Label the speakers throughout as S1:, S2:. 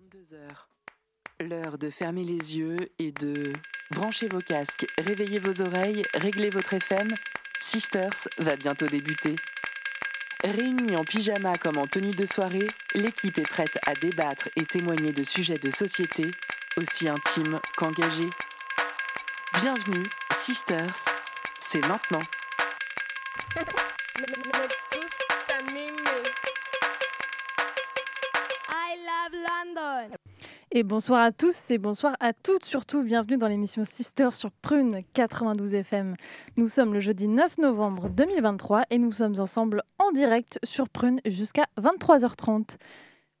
S1: 22h. L'heure de fermer les yeux et de brancher vos casques, réveiller vos oreilles, régler votre FM. Sisters va bientôt débuter. Réunis en pyjama comme en tenue de soirée, l'équipe est prête à débattre et témoigner de sujets de société aussi intimes qu'engagés. Bienvenue, Sisters, c'est maintenant.
S2: Et bonsoir à tous et bonsoir à toutes, surtout bienvenue dans l'émission Sister sur Prune 92 FM. Nous sommes le jeudi 9 novembre 2023 et nous sommes ensemble en direct sur Prune jusqu'à 23h30.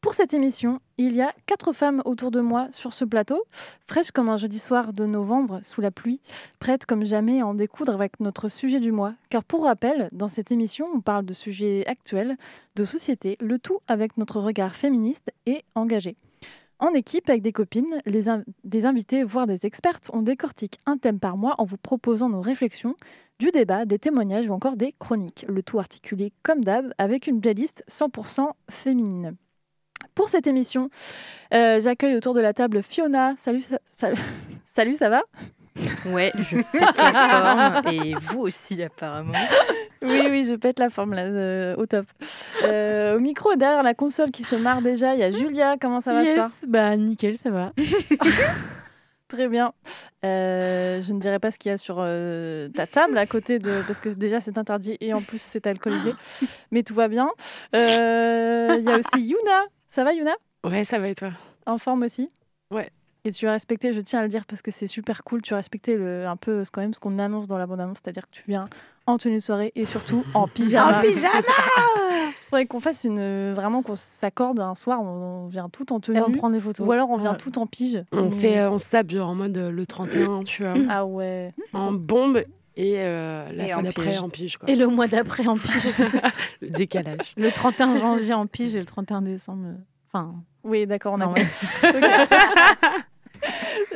S2: Pour cette émission, il y a quatre femmes autour de moi sur ce plateau, fraîches comme un jeudi soir de novembre sous la pluie, prêtes comme jamais à en découdre avec notre sujet du mois. Car pour rappel, dans cette émission, on parle de sujets actuels, de société, le tout avec notre regard féministe et engagé. En équipe, avec des copines, des invités, voire des expertes, on décortique un thème par mois en vous proposant nos réflexions, du débat, des témoignages ou encore des chroniques. Le tout articulé comme d'hab avec une playlist 100% féminine. Pour cette émission, euh, j'accueille autour de la table Fiona. Salut, ça, ça- salut, ça va?
S3: Ouais, je pète la forme et vous aussi apparemment.
S2: Oui, oui, je pète la forme là, euh, au top. Euh, au micro, derrière la console qui se marre déjà, il y a Julia. Comment ça va ce soir
S4: bah nickel, ça va.
S2: Très bien. Euh, je ne dirais pas ce qu'il y a sur euh, ta table à côté de. Parce que déjà, c'est interdit et en plus, c'est alcoolisé. Mais tout va bien. Euh, Il y a aussi Yuna. Ça va, Yuna?
S4: Ouais, ça va et toi?
S2: En forme aussi?
S4: Ouais.
S2: Et tu as respecté, je tiens à le dire parce que c'est super cool, tu as respecté le, un peu ce- quand même ce qu'on annonce dans la bande-annonce, c'est-à-dire que tu viens en tenue de soirée et surtout en pyjama.
S5: En pyjama
S2: Faudrait qu'on fasse une. Vraiment qu'on s'accorde un soir, on, on vient tout en tenue.
S4: Et on prend des photos.
S2: Ou alors on vient
S4: Ouais.
S2: tout en pige.
S4: On
S2: Mais-
S4: fait, euh, on s'habille en mode euh, le 31, tu vois,
S2: Ah ouais.
S4: en bombe et euh, la
S6: Et en
S4: d'après
S6: pige.
S4: en pige. Quoi.
S3: Et le mois d'après en pige.
S4: Le décalage.
S3: le 31 janvier en pige et le 31 décembre. euh, Enfin,
S2: Oui, d'accord, on a.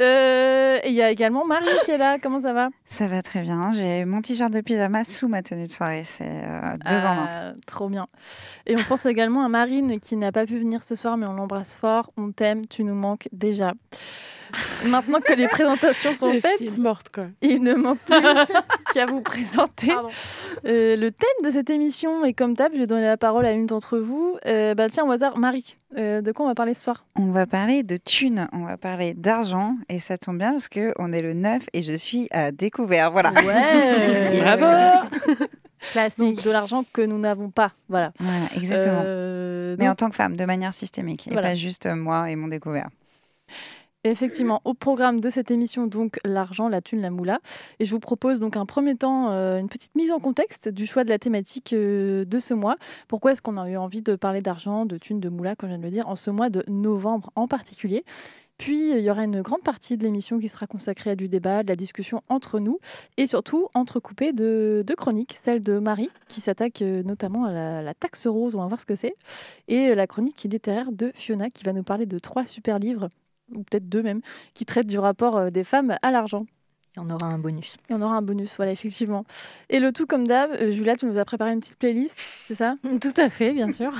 S2: Euh, et il y a également Marie qui est là. Comment ça va?
S6: Ça va très bien. J'ai mon t-shirt de pyjama sous ma tenue de soirée. C'est euh, deux en un.
S2: Ah, Trop bien. Et on pense également à Marine qui n'a pas pu venir ce soir, mais on l'embrasse fort. On t'aime, tu nous manques déjà. Maintenant que les présentations sont faites,
S4: morte quoi.
S2: il ne manque plus qu'à vous présenter Euh, le thème de cette émission. Et comme d'hab, je vais donner la parole à une d'entre vous. Euh, bah, tiens, au hasard, Marie, euh, de quoi on va parler ce soir?
S6: On va parler de thunes, on va parler d'argent. Et ça tombe bien parce qu'on est le 9 et je suis à découvert. Voilà.
S2: Ouais
S4: Bravo
S2: Donc de l'argent que nous n'avons pas. Voilà.
S6: Voilà, exactement.
S2: Euh,
S6: Mais
S2: donc,
S6: en tant que femme, de manière systémique. Et
S2: Voilà.
S6: pas juste moi et mon découvert.
S2: Effectivement, au programme de cette émission, donc l'argent, la thune, la moula. Et je vous propose donc un premier temps, euh, une petite mise en contexte du choix de la thématique euh, de ce mois. Pourquoi est-ce qu'on a eu envie de parler d'argent, de thune, de moula, comme je viens de le dire, en ce mois de novembre en particulier? Puis, il y aura une grande partie de l'émission qui sera consacrée à du débat, de la discussion entre nous, et surtout entrecoupée de, chroniques, celle de Marie, qui s'attaque euh, notamment à la, la taxe rose, on va voir ce que c'est, et la chronique littéraire de Fiona, qui va nous parler de trois super livres ou peut-être deux même, qui traitent du rapport euh, des femmes à l'argent.
S3: Il y en aura un bonus.
S2: Et on aura un bonus, voilà, effectivement. Et le tout comme d'hab, euh, Julia, tu nous as préparé une petite playlist, c'est ça?
S3: Tout à fait, bien sûr.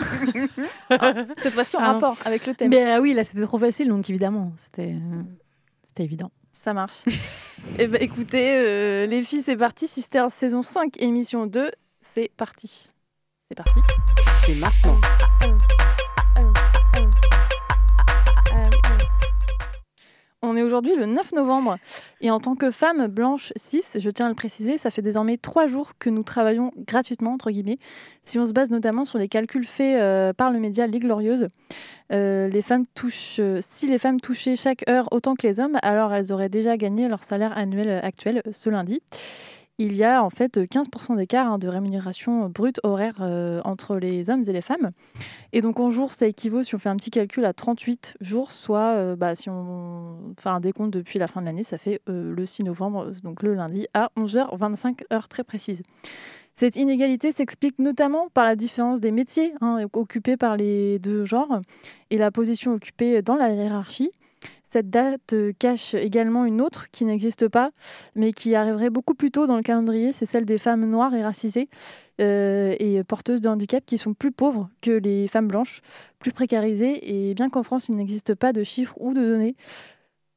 S2: Cette fois-ci en
S3: Pardon.
S2: rapport avec le thème.
S3: Mais ah oui, là c'était trop facile, donc évidemment, c'était euh, c'était évident.
S2: Ça marche. Eh ben, écoutez, euh, les filles, c'est parti. Sisters saison 5, émission 2, c'est parti. C'est parti.
S1: C'est maintenant.
S2: On est aujourd'hui le 9 novembre et en tant que femme blanche 6, je tiens à le préciser, ça fait désormais trois jours que nous travaillons gratuitement, entre guillemets, si on se base notamment sur les calculs faits euh, par le média Les Glorieuses. Euh, les femmes touchent, euh, si les femmes touchaient chaque heure autant que les hommes, alors elles auraient déjà gagné leur salaire annuel actuel ce lundi. Il y a en fait euh, 15% d'écart hein, de rémunération brute horaire euh, entre les hommes et les femmes. Et donc en jours, ça équivaut, si on fait un petit calcul, à 38 jours, soit euh, bah, si on fait un décompte depuis la fin de l'année, ça fait euh, le 6 novembre, donc le lundi, à 11h25, heure très précise. Cette inégalité s'explique notamment par la différence des métiers hein, occupés par les deux genres et la position occupée dans la hiérarchie. Cette date euh, cache également une autre qui n'existe pas, mais qui arriverait beaucoup plus tôt dans le calendrier. C'est celle des femmes noires et racisées euh, et porteuses de handicap qui sont plus pauvres que les femmes blanches, plus précarisées. Et bien qu'en France, il n'existe pas de chiffres ou de données,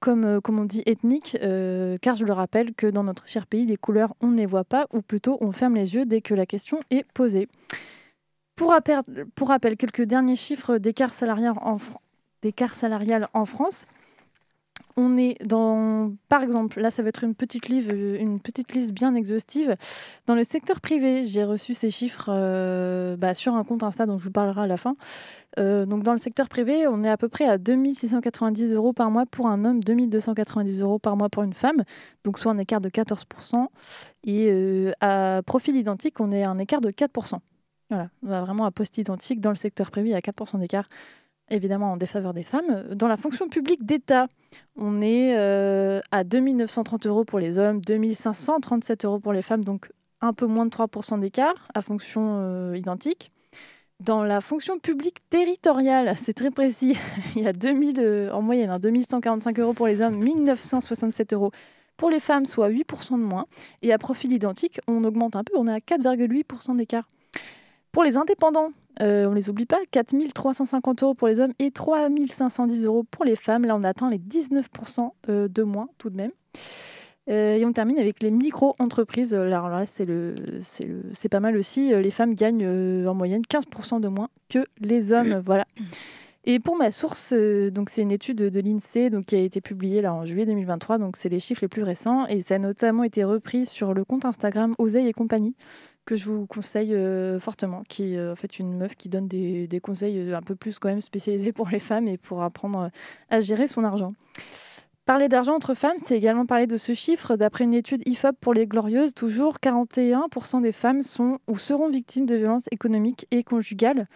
S2: comme, euh, comme on dit ethniques, euh, car je le rappelle que dans notre cher pays, les couleurs, on ne les voit pas, ou plutôt on ferme les yeux dès que la question est posée. Pour rappel, quelques derniers chiffres d'écart salarial en France. On est dans, par exemple, là ça va être une petite, livre, une petite liste bien exhaustive. Dans le secteur privé, j'ai reçu ces chiffres euh, bah, sur un compte Insta dont je vous parlerai à la fin. Euh, donc dans le secteur privé, on est à peu près à 2690 euros par mois pour un homme, 2290 euros par mois pour une femme, donc soit un écart de 14%. Et euh, à profil identique, on est à un écart de 4%. Voilà, on va vraiment à poste identique dans le secteur privé, a 4% d'écart, évidemment en défaveur des femmes. Dans la fonction publique d'État, on est euh, à 2930 euros pour les hommes, 2537 euros pour les femmes, donc un peu moins de 3% d'écart à fonction euh, identique. Dans la fonction publique territoriale, c'est très précis, il y a 2000, euh, en moyenne hein, 2145 euros pour les hommes, 1967 euros pour les femmes, soit 8% de moins. Et à profil identique, on augmente un peu, on est à 4,8% d'écart. Pour les indépendants, euh, on les oublie pas, 4350 euros pour les hommes et 3510 euros pour les femmes. Là, on atteint les 19% euh, de moins tout de même. Euh, et on termine avec les micro-entreprises. Alors là, c'est le, c'est le- c'est pas mal aussi. Les femmes gagnent euh, en moyenne 15% de moins que les hommes. Voilà. Et pour ma source, euh, donc c'est une étude de l'INSEE donc qui a été publiée là en juillet 2023. Donc c'est les chiffres les plus récents et ça a notamment été repris sur le compte Instagram Oseille et compagnie que je vous conseille euh, fortement, qui est euh, en fait une meuf qui donne des, des conseils euh, un peu plus quand même spécialisés pour les femmes et pour apprendre à gérer son argent. Parler d'argent entre femmes, c'est également parler de ce chiffre. D'après une étude IFOP pour les Glorieuses, toujours 41% des femmes sont ou seront victimes de violences économiques et conjugales.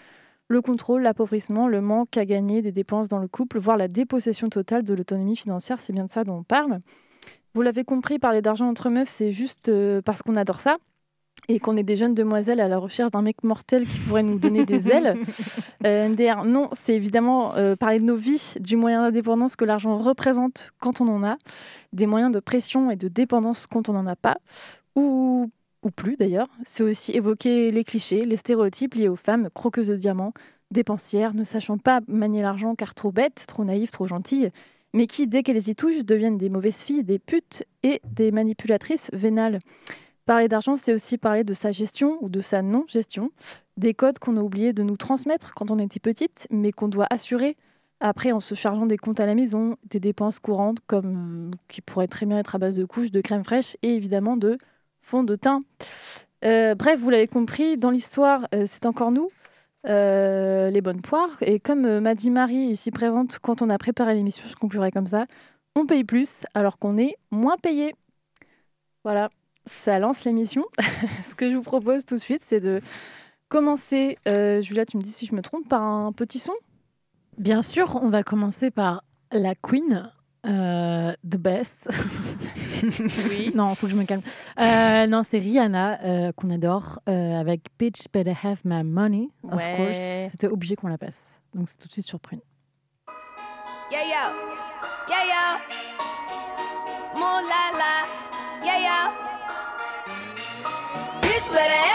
S2: Le contrôle, l'appauvrissement, le manque à gagner des dépenses dans le couple, voire la dépossession totale de l'autonomie financière, c'est bien de ça dont on parle. Vous l'avez compris, parler d'argent entre meufs, c'est juste parce qu'on adore ça et qu'on est des jeunes demoiselles à la recherche d'un mec mortel qui pourrait nous donner des ailes. Euh, MDR, non, c'est évidemment euh, parler de nos vies, du moyen d'indépendance que l'argent représente quand on en a, des moyens de pression et de dépendance quand on n'en a pas, ou, ou plus d'ailleurs. C'est aussi évoquer les clichés, les stéréotypes liés aux femmes croqueuses de diamants, dépensières, ne sachant pas manier l'argent car trop bêtes, trop naïves, trop gentilles, mais qui, dès qu'elles y touchent, deviennent des mauvaises filles, des putes et des manipulatrices vénales. Parler d'argent, c'est aussi parler de sa gestion ou de sa non-gestion, des codes qu'on a oublié de nous transmettre quand on était petite, mais qu'on doit assurer après en se chargeant des comptes à la maison, des dépenses courantes comme qui pourraient très bien être à base de couches, de crème fraîche et évidemment de fond de teint. Euh, bref, vous l'avez compris, dans l'histoire, euh, c'est encore nous, euh, les bonnes poires. Et comme euh, m'a dit Marie ici présente, quand on a préparé l'émission, je conclurai comme ça, on paye plus alors qu'on est moins payé. Voilà, ça lance l'émission. Ce que je vous propose tout de suite, c'est de commencer, euh, Julia, tu me dis si je me trompe, par un petit son
S4: Bien sûr, on va commencer par la Queen, euh, The Best.
S1: Oui.
S4: non, faut que je me calme. Euh, non, c'est Rihanna euh, qu'on adore euh, avec Bitch Better Have My Money, of
S2: Ouais.
S4: course. C'était obligé qu'on la passe. Donc c'est tout de suite sur Prune.
S5: Yeah, yo. Yeah, yo. Moon la la. Yeah, yo. Bitch better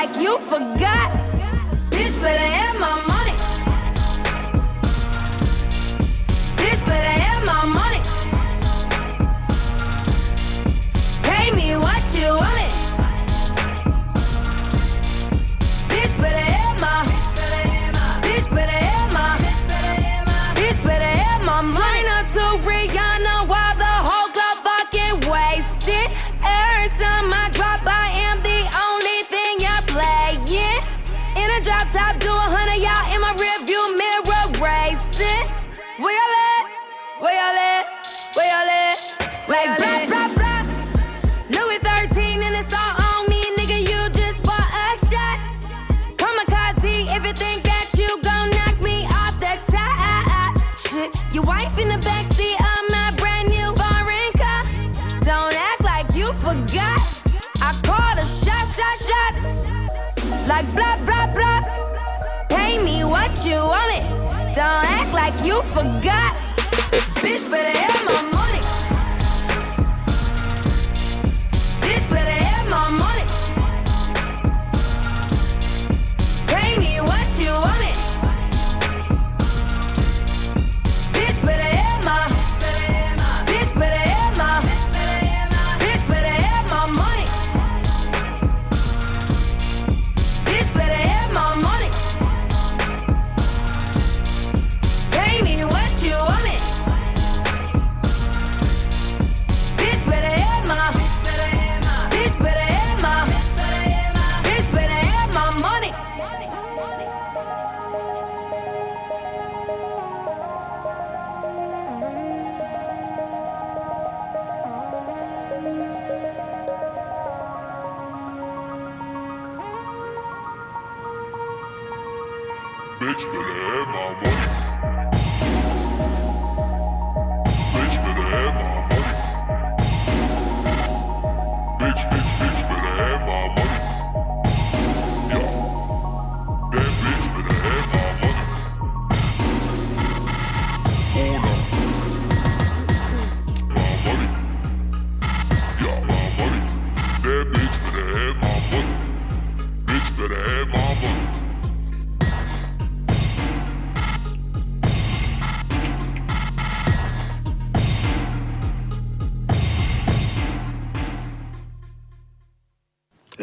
S5: like you forgot. Forgot. Bitch better have my money.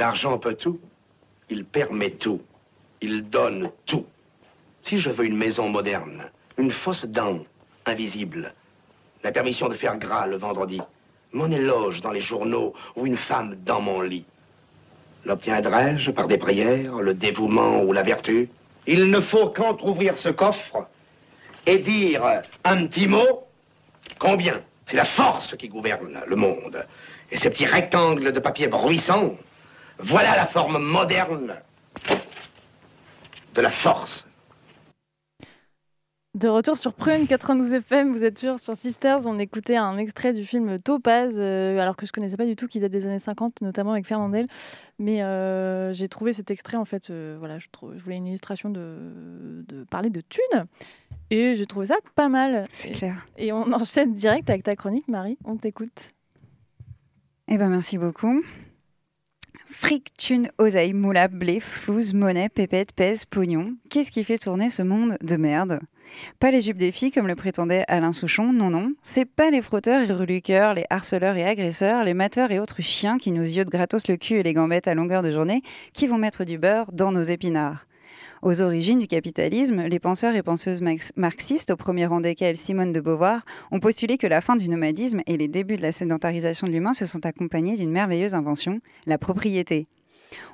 S7: L'argent peut tout. Il permet tout. Il donne tout. Si je veux une maison moderne, une fausse dent invisible, la permission de faire gras le vendredi, mon éloge dans les journaux ou une femme dans mon lit, l'obtiendrai-je par des prières, le dévouement ou la vertu? Il ne faut qu'entrouvrir ce coffre et dire un petit mot. Combien? C'est la force qui gouverne le monde. Et ces petits rectangles de papier bruissant, voilà la forme moderne de la force.
S2: De retour sur Prune 92 FM, vous êtes toujours sur Sisters. On écoutait un extrait du film Topaz, euh, alors que je connaissais pas du tout, qui date des années 50, notamment avec Fernandel. Mais euh, j'ai trouvé cet extrait, en fait, euh, voilà, je, trou- je voulais une illustration de, de parler de thunes. Et j'ai trouvé ça pas mal.
S6: C'est
S2: Et-
S6: clair.
S2: Et on enchaîne direct avec ta chronique, Marie. On t'écoute.
S6: Eh ben merci beaucoup. Fric, thune, oseille, moula, blé, flouze, monnaie, pépette, pèse, pognon. Qu'est-ce qui fait tourner ce monde de merde? Pas les jupes des filles comme le prétendait Alain Souchon, non, non. C'est pas les frotteurs et reluqueurs, les harceleurs et agresseurs, les mateurs et autres chiens qui nous de gratos le cul et les gambettes à longueur de journée qui vont mettre du beurre dans nos épinards. Aux origines du capitalisme, les penseurs et penseuses marxistes, au premier rang desquels Simone de Beauvoir, ont postulé que la fin du nomadisme et les débuts de la sédentarisation de l'humain se sont accompagnés d'une merveilleuse invention, la propriété.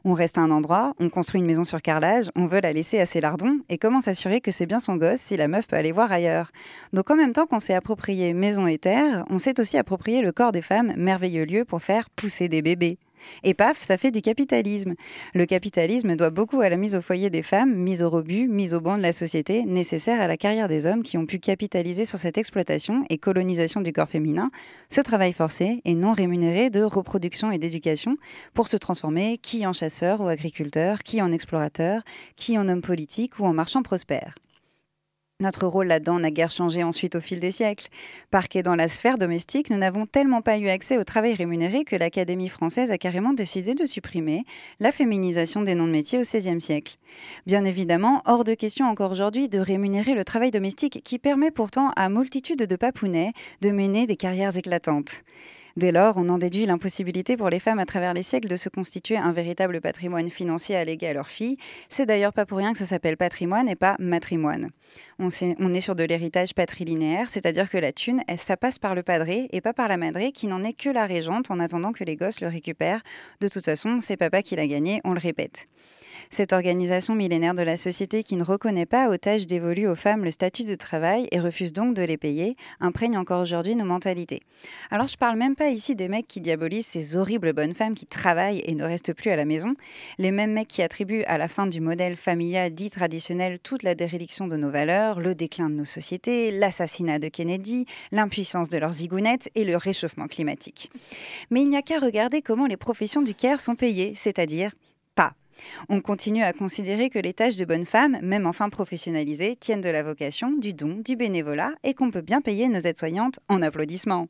S6: On reste à un endroit, on construit une maison sur carrelage, on veut la laisser à ses lardons, et comment s'assurer que c'est bien son gosse si la meuf peut aller voir ailleurs? Donc en même temps qu'on s'est approprié maison et terre, on s'est aussi approprié le corps des femmes, merveilleux lieu pour faire pousser des bébés. Et paf, ça fait du capitalisme. Le capitalisme doit beaucoup à la mise au foyer des femmes, mise au rebut, mise au banc de la société, nécessaire à la carrière des hommes qui ont pu capitaliser sur cette exploitation et colonisation du corps féminin, ce travail forcé et non rémunéré de reproduction et d'éducation pour se transformer qui en chasseur ou agriculteur, qui en explorateur, qui en homme politique ou en marchand prospère. Notre rôle là-dedans n'a guère changé ensuite au fil des siècles. Parqués dans la sphère domestique, nous n'avons tellement pas eu accès au travail rémunéré que l'Académie française a carrément décidé de supprimer la féminisation des noms de métiers au XVIe siècle. Bien évidemment, hors de question encore aujourd'hui de rémunérer le travail domestique qui permet pourtant à multitude de papounets de mener des carrières éclatantes. Dès lors, on en déduit l'impossibilité pour les femmes à travers les siècles de se constituer un véritable patrimoine financier léguer à leurs filles. C'est d'ailleurs pas pour rien que ça s'appelle patrimoine et pas matrimoine. On, est sur de l'héritage patrilinéaire, c'est-à-dire que la thune, ça passe par le padré et pas par la madré qui n'en est que la régente en attendant que les gosses le récupèrent. De toute façon, c'est papa qui l'a gagné, on le répète. Cette organisation millénaire de la société qui ne reconnaît pas aux tâches dévolues aux femmes le statut de travail et refuse donc de les payer, imprègne encore aujourd'hui nos mentalités. Alors je parle même pas ici des mecs qui diabolisent ces horribles bonnes femmes qui travaillent et ne restent plus à la maison, les mêmes mecs qui attribuent à la fin du modèle familial dit traditionnel toute la déréliction de nos valeurs, le déclin de nos sociétés, l'assassinat de Kennedy, l'impuissance de leurs zigounettes et le réchauffement climatique. Mais il n'y a qu'à regarder comment les professions du care sont payées, c'est-à-dire. On continue à considérer que les tâches de bonnes femmes, même enfin professionnalisées, tiennent de la vocation, du don, du bénévolat et qu'on peut bien payer nos aides-soignantes en applaudissements.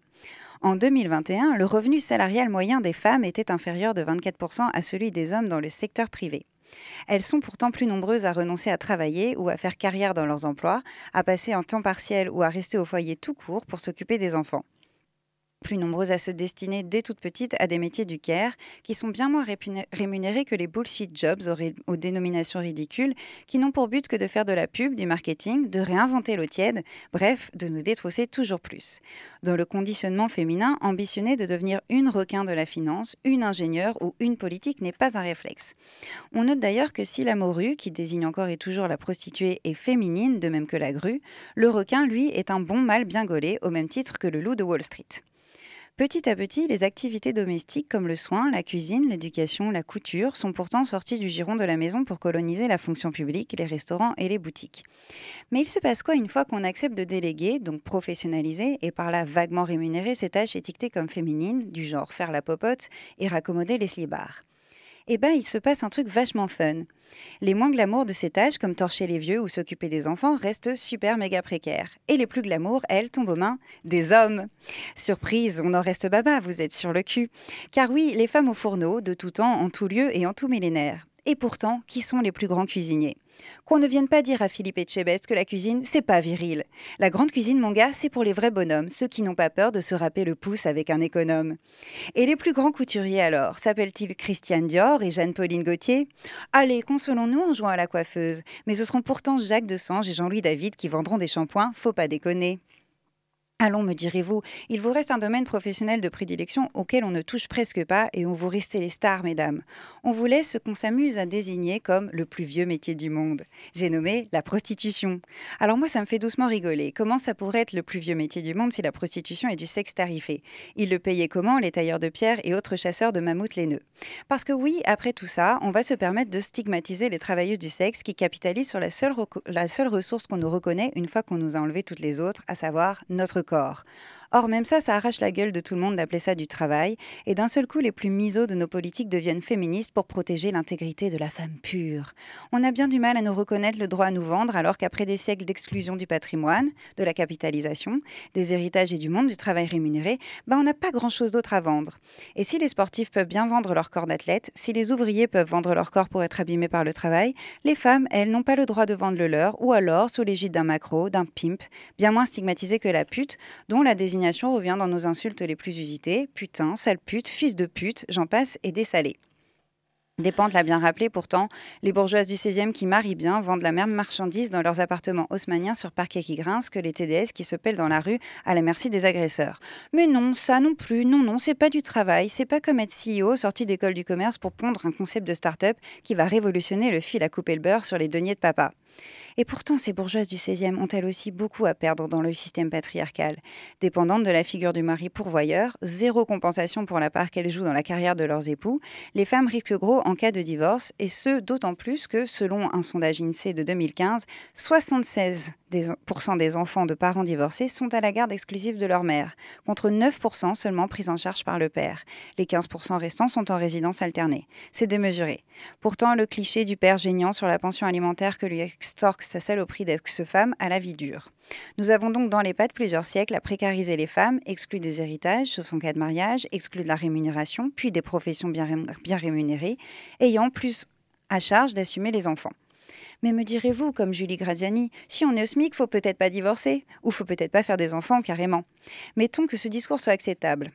S6: En 2021, le revenu salarial moyen des femmes était inférieur de 24% à celui des hommes dans le secteur privé. Elles sont pourtant plus nombreuses à renoncer à travailler ou à faire carrière dans leurs emplois, à passer en temps partiel ou à rester au foyer tout court pour s'occuper des enfants plus nombreuses à se destiner dès toute petite à des métiers du care qui sont bien moins rémunérés que les bullshit jobs aux, aux dénominations ridicules qui n'ont pour but que de faire de la pub, du marketing, de réinventer l'eau tiède, bref, de nous détrousser toujours plus. Dans le conditionnement féminin, ambitionner de devenir une requin de la finance, une ingénieure ou une politique n'est pas un réflexe. On note d'ailleurs que si la morue, qui désigne encore et toujours la prostituée, est féminine, de même que la grue, le requin, lui, est un bon mâle bien gaulé, au même titre que le loup de Wall Street. Petit à petit, les activités domestiques comme le soin, la cuisine, l'éducation, la couture sont pourtant sorties du giron de la maison pour coloniser la fonction publique, les restaurants et les boutiques. Mais il se passe quoi une fois qu'on accepte de déléguer, donc professionnaliser, et par là vaguement rémunérer ces tâches étiquetées comme féminines, du genre faire la popote et raccommoder les slibards? Eh ben, il se passe un truc vachement fun. Les moins glamour de ces tâches, comme torcher les vieux ou s'occuper des enfants, restent super méga précaires. Et les plus glamour, elles, tombent aux mains des hommes. Surprise, on en reste baba, vous êtes sur le cul. Car oui, les femmes au fourneau, de tout temps, en tout lieu et en tout millénaire. Et pourtant, qui sont les plus grands cuisiniers Qu'on ne vienne pas dire à Philippe Etchebest que la cuisine, c'est pas viril. La grande cuisine, mon gars, c'est pour les vrais bonhommes, ceux qui n'ont pas peur de se râper le pouce avec un économe. Et les plus grands couturiers alors S'appellent-ils Christiane Dior et Jeanne-Pauline Gaultier? Allez, consolons-nous en jouant à la coiffeuse. Mais ce seront pourtant Jacques Desange et Jean-Louis David qui vendront des shampoings, faut pas déconner. Allons, me direz-vous, il vous reste un domaine professionnel de prédilection auquel on ne touche presque pas et où vous restez les stars, mesdames. On vous laisse ce qu'on s'amuse à désigner comme le plus vieux métier du monde. J'ai nommé la prostitution. Alors moi, ça me fait doucement rigoler. Comment ça pourrait être le plus vieux métier du monde si la prostitution est du sexe tarifé? Ils le payaient comment, les tailleurs de pierre et autres chasseurs de mammouths laineux? Parce que oui, après tout ça, on va se permettre de stigmatiser les travailleuses du sexe qui capitalisent sur la seule, reco- la seule ressource qu'on nous reconnaît une fois qu'on nous a enlevé toutes les autres, à savoir notre corps corps. Or, même ça, ça arrache la gueule de tout le monde d'appeler ça du travail, et d'un seul coup, les plus misos de nos politiques deviennent féministes pour protéger l'intégrité de la femme pure. On a bien du mal à nous reconnaître le droit à nous vendre, alors qu'après des siècles d'exclusion du patrimoine, de la capitalisation, des héritages et du monde du travail rémunéré, ben on n'a pas grand-chose d'autre à vendre. Et si les sportifs peuvent bien vendre leur corps d'athlète, si les ouvriers peuvent vendre leur corps pour être abîmés par le travail, les femmes, elles, n'ont pas le droit de vendre le leur, ou alors sous l'égide d'un macro, d'un pimp, bien moins stigmatisé que la pute, dont la désignation revient dans nos insultes les plus usitées putain, sale pute, fils de pute, j'en passe et des salés. Despentes l'a bien rappelé pourtant, les bourgeoises du 16e qui marient bien vendent la même marchandise dans leurs appartements haussmanniens sur parquet qui grince que les TDS qui se pèlent dans la rue à la merci des agresseurs. Mais non, ça non plus, non, non, c'est pas du travail, c'est pas comme être CEO sorti d'école du commerce pour pondre un concept de start-up qui va révolutionner le fil à couper le beurre sur les deniers de papa. Et pourtant, ces bourgeoises du 16e ont elles aussi beaucoup à perdre dans le système patriarcal. Dépendantes de la figure du mari pourvoyeur, zéro compensation pour la part qu'elles jouent dans la carrière de leurs époux, les femmes risquent gros en cas de divorce, et ce, d'autant plus que, selon un sondage INSEE de 2015, 76 des, enfants de parents divorcés sont à la garde exclusive de leur mère, contre 9% seulement pris en charge par le père. Les 15% restants sont en résidence alternée. C'est démesuré. Pourtant, le cliché du père géniant sur la pension alimentaire que lui extorque sa saloperie d'ex-femme a la vie dure. Nous avons donc dans les pattes plusieurs siècles à précariser les femmes, exclues des héritages, sauf en cas de mariage, exclues de la rémunération, puis des professions bien rémunérées, ayant plus à charge d'assumer les enfants. Mais me direz-vous, comme Julie Graziani, si on est au SMIC, faut peut-être pas divorcer, ou faut peut-être pas faire des enfants carrément. Mettons que ce discours soit acceptable.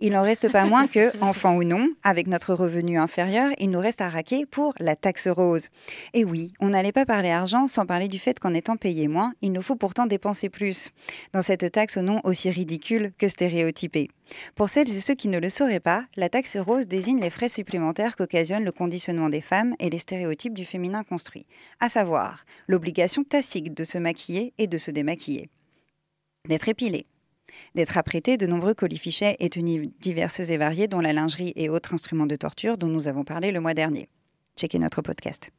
S6: Il n'en reste pas moins que, enfant ou non, avec notre revenu inférieur, il nous reste à raquer pour la taxe rose. Et oui, on n'allait pas parler argent sans parler du fait qu'en étant payé moins, il nous faut pourtant dépenser plus. Dans cette taxe au nom aussi ridicule que stéréotypé. Pour celles et ceux qui ne le sauraient pas, la taxe rose désigne les frais supplémentaires qu'occasionne le conditionnement des femmes et les stéréotypes du féminin construit, à savoir l'obligation tacite de se maquiller et de se démaquiller, d'être épilé, d'être apprêté de nombreux colifichets et tenues diverses et variées, dont la lingerie et autres instruments de torture dont nous avons parlé le mois dernier. Checkez notre podcast.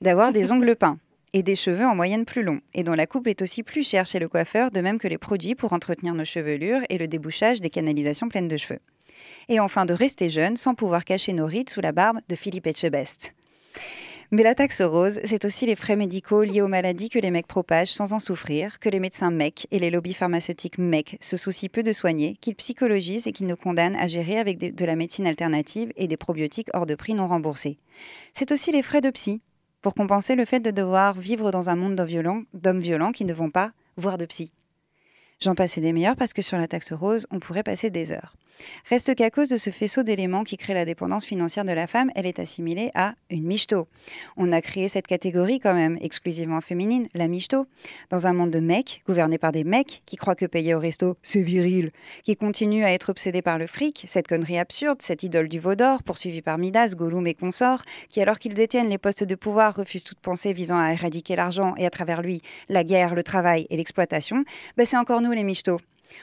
S6: D'avoir des ongles peints et des cheveux en moyenne plus longs, et dont la coupe est aussi plus chère chez le coiffeur, de même que les produits pour entretenir nos chevelures et le débouchage des canalisations pleines de cheveux. Et enfin de rester jeune sans pouvoir cacher nos rides sous la barbe de Philippe Etchebest. Mais la taxe rose, c'est aussi les frais médicaux liés aux maladies que les mecs propagent sans en souffrir, que les médecins mecs et les lobbies pharmaceutiques mecs se soucient peu de soigner, qu'ils psychologisent et qu'ils nous condamnent à gérer avec de la médecine alternative et des probiotiques hors de prix non remboursés. C'est aussi les frais de psy, pour compenser le fait de devoir vivre dans un monde d'hommes violents, d'hommes violents qui ne vont pas voir de psy. J'en passais des meilleurs parce que sur la taxe rose, on pourrait passer des heures. Reste qu'à cause de ce faisceau d'éléments qui crée la dépendance financière de la femme, elle est assimilée à une michto. On a créé cette catégorie quand même, exclusivement féminine, la michto, dans un monde de mecs, gouverné par des mecs qui croient que payer au resto, c'est viril, qui continuent à être obsédés par le fric, cette connerie absurde, cette idole du veau d'or, poursuivie par Midas, Gollum et consorts, qui alors qu'ils détiennent les postes de pouvoir refusent toute pensée visant à éradiquer l'argent et à travers lui la guerre, le travail et l'exploitation, ben c'est encore nous les michtos.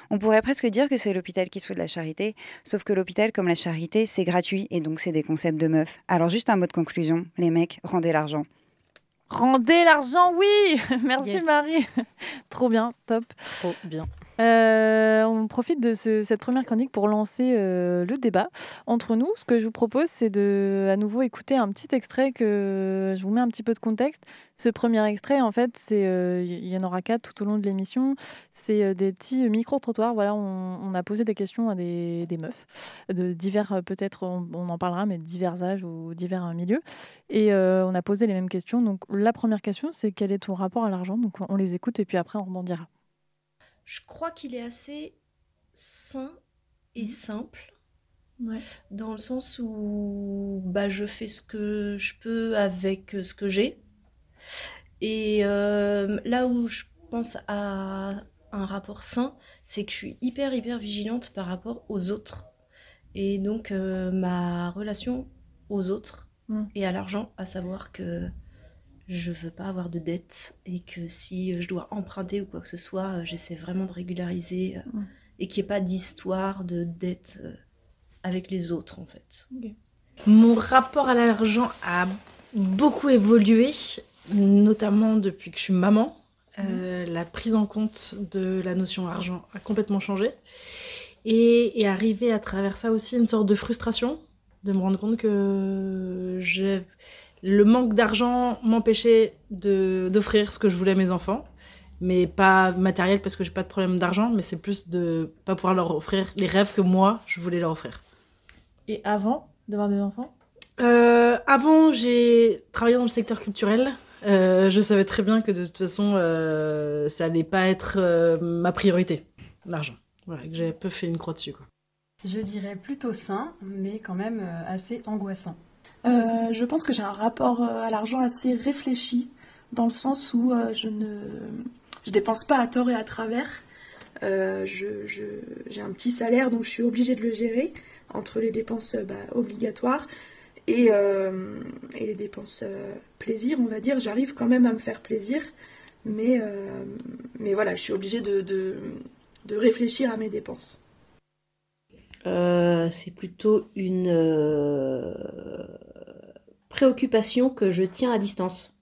S6: On pourrait presque dire que c'est l'hôpital qui souhaite la charité, sauf que l'hôpital, comme la charité, c'est gratuit et donc c'est des concepts de meufs. Alors juste un mot de conclusion, les mecs, rendez l'argent.
S2: Rendez l'argent, oui Merci
S3: Yes.
S2: Marie Trop bien, top.
S3: Trop bien.
S2: Euh, on profite de ce- cette première chronique pour lancer euh, le débat entre nous. Ce que je vous propose, c'est de à nouveau écouter un petit extrait que je vous mets un petit peu de contexte. Ce premier extrait, en fait, c'est euh, il y en aura quatre tout au long de l'émission. C'est euh, des petits micro trottoirs. Voilà, on, a posé des questions à des, meufs de divers, euh, peut-être on, en parlera, mais de divers âges ou divers euh, milieux. Et euh, on a posé les mêmes questions. Donc la première question, c'est quel est ton rapport à l'argent? Donc on, on les écoute et puis après on rebondira.
S8: Je crois qu'il est assez sain et simple.
S2: Ouais.
S8: Dans le sens où bah, je fais ce que je peux avec euh, ce que j'ai. Et euh, là où je pense à un rapport sain, c'est que je suis hyper, hyper vigilante par rapport aux autres. Et donc, euh, ma relation aux autres
S2: Mm.
S8: et à l'argent, à savoir que je veux pas avoir de dettes et que si je dois emprunter ou quoi que ce soit, euh, j'essaie vraiment de régulariser euh, et qu'il n'y ait pas d'histoire de dette euh, avec les autres en fait.
S9: Mon rapport à l'argent a beaucoup évolué, notamment depuis que je suis maman. Euh, la prise en compte de la notion argent a complètement changé. Et est arrivé à travers ça aussi une sorte de frustration, de me rendre compte que j'ai- le manque d'argent m'empêchait de- d'offrir ce que je voulais à mes enfants. Mais pas matériel parce que j'ai pas de problème d'argent, mais c'est plus de pas pouvoir leur offrir les rêves que moi je voulais leur offrir.
S2: Et avant d'avoir des enfants?
S9: Euh, avant, j'ai travaillé dans le secteur culturel. Euh, je savais très bien que de toute façon, euh, ça allait pas être euh, ma priorité, l'argent. Voilà, que j'ai un peu fait une croix dessus. Quoi.
S10: Je dirais plutôt sain, mais quand même assez angoissant.
S11: Euh, je pense que j'ai un rapport euh, à l'argent assez réfléchi, dans le sens où euh, je ne je dépense pas à tort et à travers. J'ai un petit salaire, donc je suis obligée de le gérer entre les dépenses bah, obligatoires et, et les dépenses plaisir, on va dire. J'arrive quand même à me faire plaisir, mais, mais voilà, je suis obligée de, de, de réfléchir à mes dépenses.
S12: C'est plutôt une préoccupation que je tiens à distance.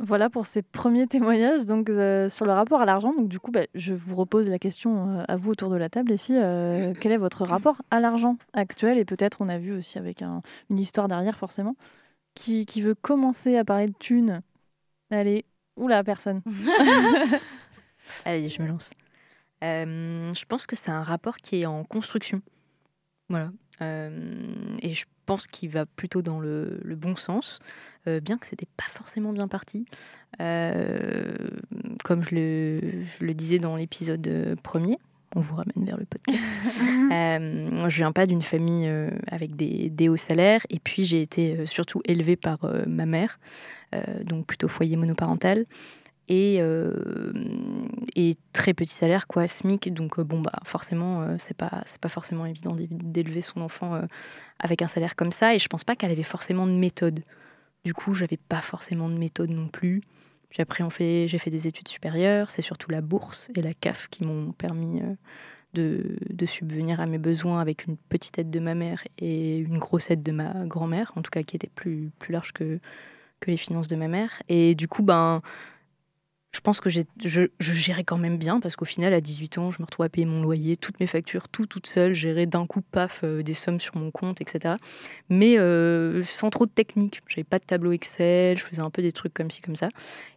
S2: Voilà pour ces premiers témoignages donc euh, sur le rapport à l'argent. Donc du coup, bah, je vous repose la question euh, à vous autour de la table, les filles. euh, quel est votre rapport à l'argent actuel? Et peut-être, on a vu aussi avec un- une histoire derrière, forcément. Qui, qui veut commencer à parler de thunes? Allez, oula, personne?
S3: Allez, je me lance. Euh, je pense que c'est un rapport qui est en construction. Voilà. Euh, et je pense qu'il va plutôt dans le, le bon sens, euh, bien que c'était pas forcément bien parti. Euh, comme je le, je le disais dans l'épisode premier, on vous ramène vers le podcast. Euh, je viens pas d'une famille euh, avec des, des hauts salaires, et puis j'ai été euh, surtout élevée par ma mère, donc plutôt foyer monoparental. Et, euh, et très petit salaire, quoi, SMIC. Donc, euh, bon, bah, forcément, euh, c'est pas, pas forcément évident d'élever son enfant avec un salaire comme ça. Et je pense pas qu'elle avait forcément de méthode. Du coup, j'avais pas forcément de méthode non plus. Puis après, j'ai fait des études supérieures. C'est surtout la bourse et la CAF qui m'ont permis de, de subvenir à mes besoins avec une petite aide de ma mère et une grosse aide de ma grand-mère, en tout cas qui était plus, plus large que, que les finances de ma mère. Et du coup, ben, je pense que je, je gérais quand même bien parce qu'au final, à 18 ans, je me retrouvais à payer mon loyer, toutes mes factures, tout toute seule, gérer d'un coup, paf, euh, des sommes sur mon compte, etc. Mais euh, sans trop de technique. J'avais pas de tableau Excel, je faisais un peu des trucs comme ci, comme ça.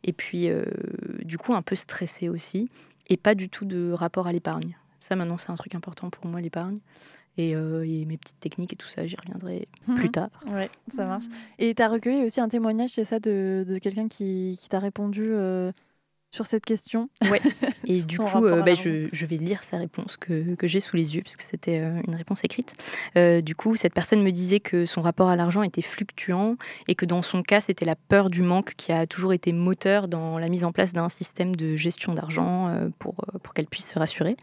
S3: Et puis, euh, du coup, un peu stressée aussi. Et pas du tout de rapport à l'épargne. Ça, maintenant, c'est un truc important pour moi, l'épargne. Et, euh, et mes petites techniques et tout ça, j'y reviendrai plus
S2: Mhm.
S3: tard.
S2: Ouais, ça marche. Et tu as recueilli aussi un témoignage, c'est ça, de, de quelqu'un qui, qui t'a répondu euh, sur cette question
S3: Ouais. Et du coup, euh, bah, je, je vais lire sa réponse que, que j'ai sous les yeux, puisque c'était euh, une réponse écrite. Euh, du coup, cette personne me disait que son rapport à l'argent était fluctuant et que dans son cas, c'était la peur du manque qui a toujours été moteur dans la mise en place d'un système de gestion d'argent euh, pour, pour qu'elle puisse se rassurer.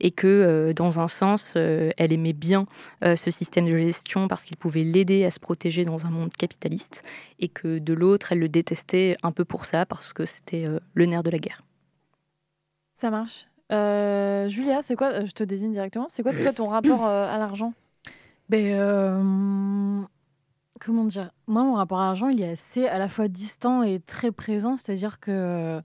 S3: Et que, dans un sens, elle aimait bien ce système de gestion parce qu'il pouvait l'aider à se protéger dans un monde capitaliste. Et que, de l'autre, elle le détestait un peu pour ça, parce que c'était le nerf de la guerre.
S2: Ça marche. Euh, Julia, c'est quoi euh, Je te désigne directement. C'est quoi toi ton rapport euh, à l'argent?
S4: Ben, euh, comment dire? Moi, mon rapport à l'argent, il est assez à la fois distant et très présent. C'est-à-dire que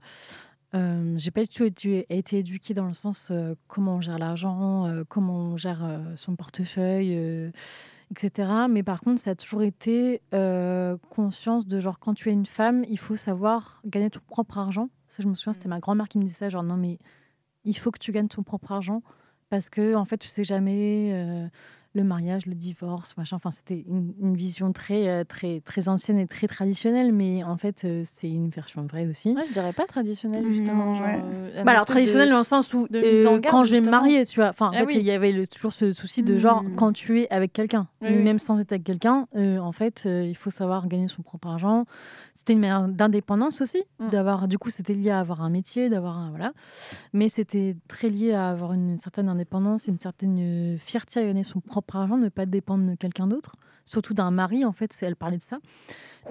S4: euh, j'ai pas du tout été, été éduquée dans le sens euh, comment on gère l'argent, euh, comment on gère euh, son portefeuille, euh, etc. Mais par contre, ça a toujours été euh, conscience de genre quand tu es une femme, il faut savoir gagner ton propre argent. Ça, je me souviens, c'était ma grand-mère qui me disait ça, genre non mais il faut que tu gagnes ton propre argent parce que en fait tu sais jamais euh, le mariage, le divorce, machin. Enfin, c'était une, une vision très, euh, très, très ancienne et très traditionnelle, mais en fait, euh, c'est une version vraie aussi.
S2: Ouais, je dirais pas traditionnel justement. Genre,
S6: ouais.
S2: euh,
S4: Bah alors
S2: espèce
S4: traditionnel
S2: de-
S4: dans le sens où
S2: en
S4: euh,
S2: garde,
S4: quand
S2: justement.
S4: marier, tu vois, enfin en
S2: Ah
S4: fait
S2: oui.
S4: il y avait le- toujours ce souci de genre
S6: Mm.
S4: quand tu es avec quelqu'un,
S2: Oui,
S4: mais
S2: oui.
S4: même sans être avec quelqu'un, euh, en fait il faut savoir gagner son propre argent. C'était une manière d'indépendance aussi,
S2: Mm.
S4: d'avoir du coup c'était lié à avoir un métier, d'avoir un voilà, mais c'était très lié à avoir une certaine indépendance, une certaine fierté à gagner son propre argent, ne pas dépendre de quelqu'un d'autre, surtout d'un mari en fait, elle parlait de ça.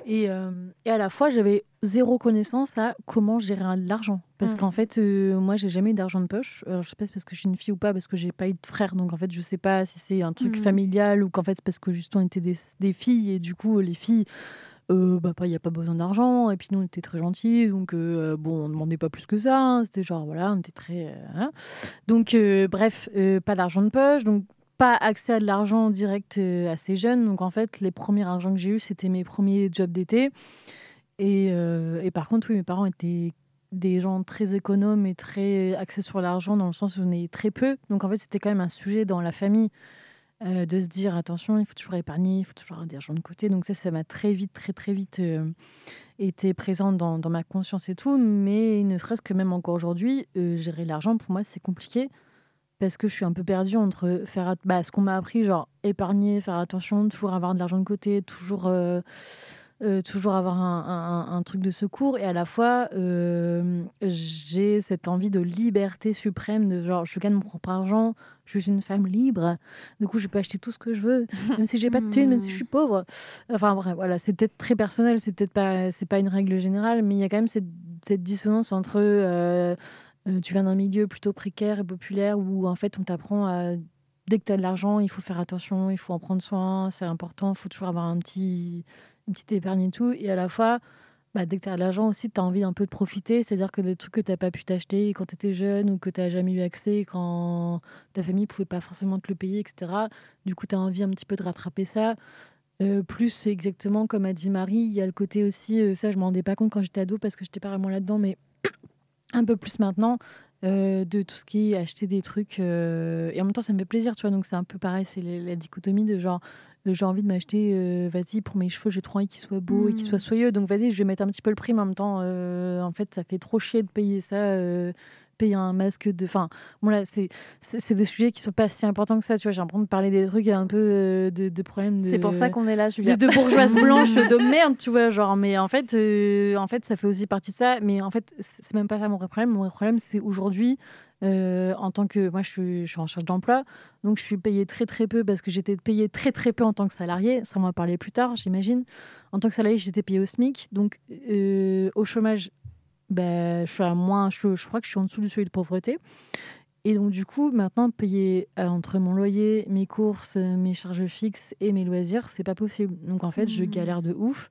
S4: Et, euh, et à la fois, j'avais zéro connaissance à comment gérer l'argent. Parce
S2: Mm.
S4: qu'en fait, euh, moi, j'ai jamais eu d'argent de poche. Alors, je sais pas si c'est parce que je suis une fille ou pas, parce que j'ai pas eu de frère. Donc, en fait, je sais pas si c'est un truc
S2: Mm.
S4: familial ou qu'en fait, c'est parce que juste on était des, des filles et du coup, les filles. Euh, bah, il n'y a pas besoin d'argent. Et puis, nous, on était très gentils. Donc, euh, bon, on demandait pas plus que ça. hein. C'était genre, voilà, on était très. euh, hein. Donc, euh, bref, euh, pas d'argent de poche. Donc, pas accès à de l'argent direct euh, assez jeune. Donc, en fait, les premiers argents que j'ai eus, c'était mes premiers jobs d'été. Et, euh, et par contre, oui, mes parents étaient des gens très économes et très axés sur l'argent, dans le sens où on est très peu. Donc, en fait, c'était quand même un sujet dans la famille euh, de se dire attention, il faut toujours épargner, il faut toujours avoir de l'argent de côté. Donc, ça, ça m'a très vite, très, très vite été présent dans, dans ma conscience et tout. Mais ne serait-ce que même encore aujourd'hui, gérer l'argent, pour moi, c'est compliqué parce que je suis un peu perdue entre faire bah, ce qu'on m'a appris, genre épargner, faire attention, toujours avoir de l'argent de côté, toujours, euh, euh, toujours avoir un, un- un truc de secours, et à la fois euh, j'ai cette envie de liberté suprême, de genre je gagne mon propre argent, je suis une femme libre, du coup je peux acheter tout ce que je veux, même si j'ai pas de thunes, même si je suis pauvre. Enfin bref, voilà, c'est peut-être très personnel, c'est peut-être pas, pas une règle générale, mais il y a quand même cette, cette dissonance entre euh, tu viens d'un milieu plutôt précaire et populaire où en fait on t'apprend à dès que tu as de l'argent, il faut faire attention, il faut en prendre soin, c'est important, il faut toujours avoir un petit, une petite épargne et tout. Et à la fois, bah, dès que tu as de l'argent aussi, tu as envie d'un peu de profiter, c'est-à-dire que des trucs que tu n'as pas pu t'acheter quand tu étais jeune ou que tu n'as jamais eu accès quand ta famille pouvait pas forcément te le payer, etc. Du coup, tu as envie un petit peu de rattraper ça. Euh, plus exactement comme a dit Marie, il y a le côté aussi, euh, ça je m'en rendais pas compte quand j'étais ado parce que j'étais pas vraiment là-dedans, mais un peu plus maintenant euh, de tout ce qui est acheter des trucs euh, et en même temps ça me fait plaisir tu vois donc c'est un peu pareil c'est la, la dichotomie de genre euh, j'ai envie de m'acheter vas-y pour mes cheveux j'ai trop envie qu'ils soient beaux et qu'ils soient soyeux donc vas-y je vais mettre un petit peu le prix mais en même temps en fait ça fait trop chier de payer ça payer un masque de. Enfin, bon, là, c'est des sujets qui sont pas si importants que ça. Tu vois, j'ai l'impression de parler des trucs un peu euh, de, de problèmes de.
S2: C'est pour ça qu'on est là,
S4: de,
S2: Julia.
S4: de bourgeoise blanche de merde, tu vois, genre. Mais en fait, euh, en fait, ça fait aussi partie de ça. Mais en fait, c'est même pas ça mon vrai problème. Mon vrai problème, c'est aujourd'hui, euh, en tant que. Moi, je suis, je suis en recherche d'emploi. Donc, je suis payée très, très peu parce que j'étais payée très, très peu en tant que salarié. Ça, on va parler plus tard, j'imagine. En tant que salarié, j'étais payée au SMIC. Donc, euh, au chômage, ben, je suis à moins. Je, je crois que je suis en dessous du seuil de pauvreté. Et donc, du coup, maintenant, payer euh, entre mon loyer, mes courses, euh, mes charges fixes et mes loisirs, c'est pas possible. Donc, en fait, je
S2: Mhm.
S4: galère de ouf.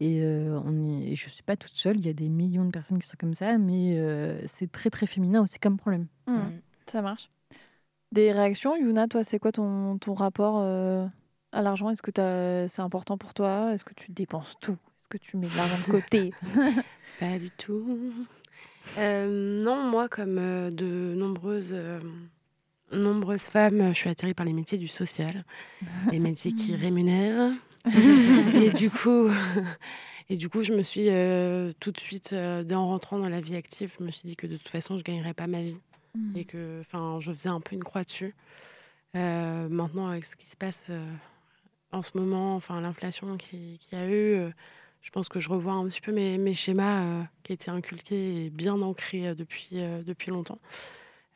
S4: Et, euh, on est, et je suis pas toute seule. Il y a des millions de personnes qui sont comme ça. Mais euh, c'est très, très féminin aussi comme problème.
S2: Hmm, Ça marche. Des réactions, Yuna, toi, c'est quoi ton, ton rapport euh, à l'argent? Est-ce que c'est important pour toi? Est-ce que tu dépenses tout? Est-ce que tu mets de l'argent de côté
S13: Pas du tout. Euh, non, moi, comme euh, de nombreuses, euh, nombreuses femmes, je suis attirée par les métiers du social, les métiers qui rémunèrent. et du coup, et du coup, je me suis tout de suite, dès en rentrant dans la vie active, je me suis dit que de toute façon, je gagnerais pas ma vie
S2: Mm.
S13: et que, enfin, je faisais un peu une croix dessus. Maintenant, avec ce qui se passe en ce moment, enfin, l'inflation qui- qu'il y a eu. Je pense que je revois un petit peu mes, mes schémas euh, qui étaient inculqués et bien ancrés euh, depuis, euh, depuis longtemps.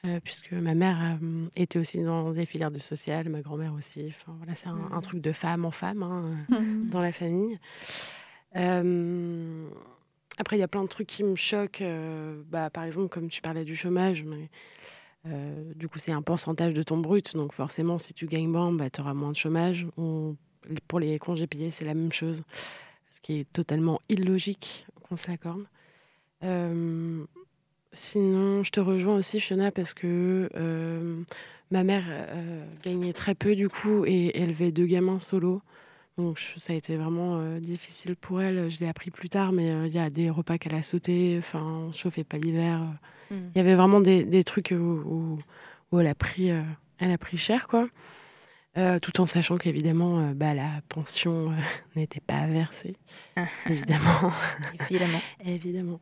S13: Euh, puisque ma mère était aussi dans des filières de social, ma grand-mère aussi. Enfin, voilà, c'est un, un truc de femme en femme hein,
S2: Mhm.
S13: dans la famille. Après, il y a plein de trucs qui me choquent. bah, par exemple, comme tu parlais du chômage, mais, du coup, c'est un pourcentage de ton brut. Donc, forcément, si tu gagnes moins, bah, tu auras moins de chômage. On- pour les congés payés, c'est la même chose. Ce qui est totalement illogique qu'on se l'accorde. Euh, sinon, je te rejoins aussi, Fiona, parce que euh, ma mère euh, gagnait très peu, du coup, et élevait deux gamins solo. Donc, je- ça a été vraiment euh, difficile pour elle. Je l'ai appris plus tard, mais il y a des repas qu'elle a sautés. Enfin, on ne chauffait pas l'hiver.
S3: Mm.
S13: Il y avait vraiment des, des trucs où, où- où elle, a pris, elle a pris cher, quoi. Euh, tout en sachant qu'évidemment, euh, bah, la pension euh, n'était pas versée. évidemment.
S3: Évidemment.
S13: évidemment.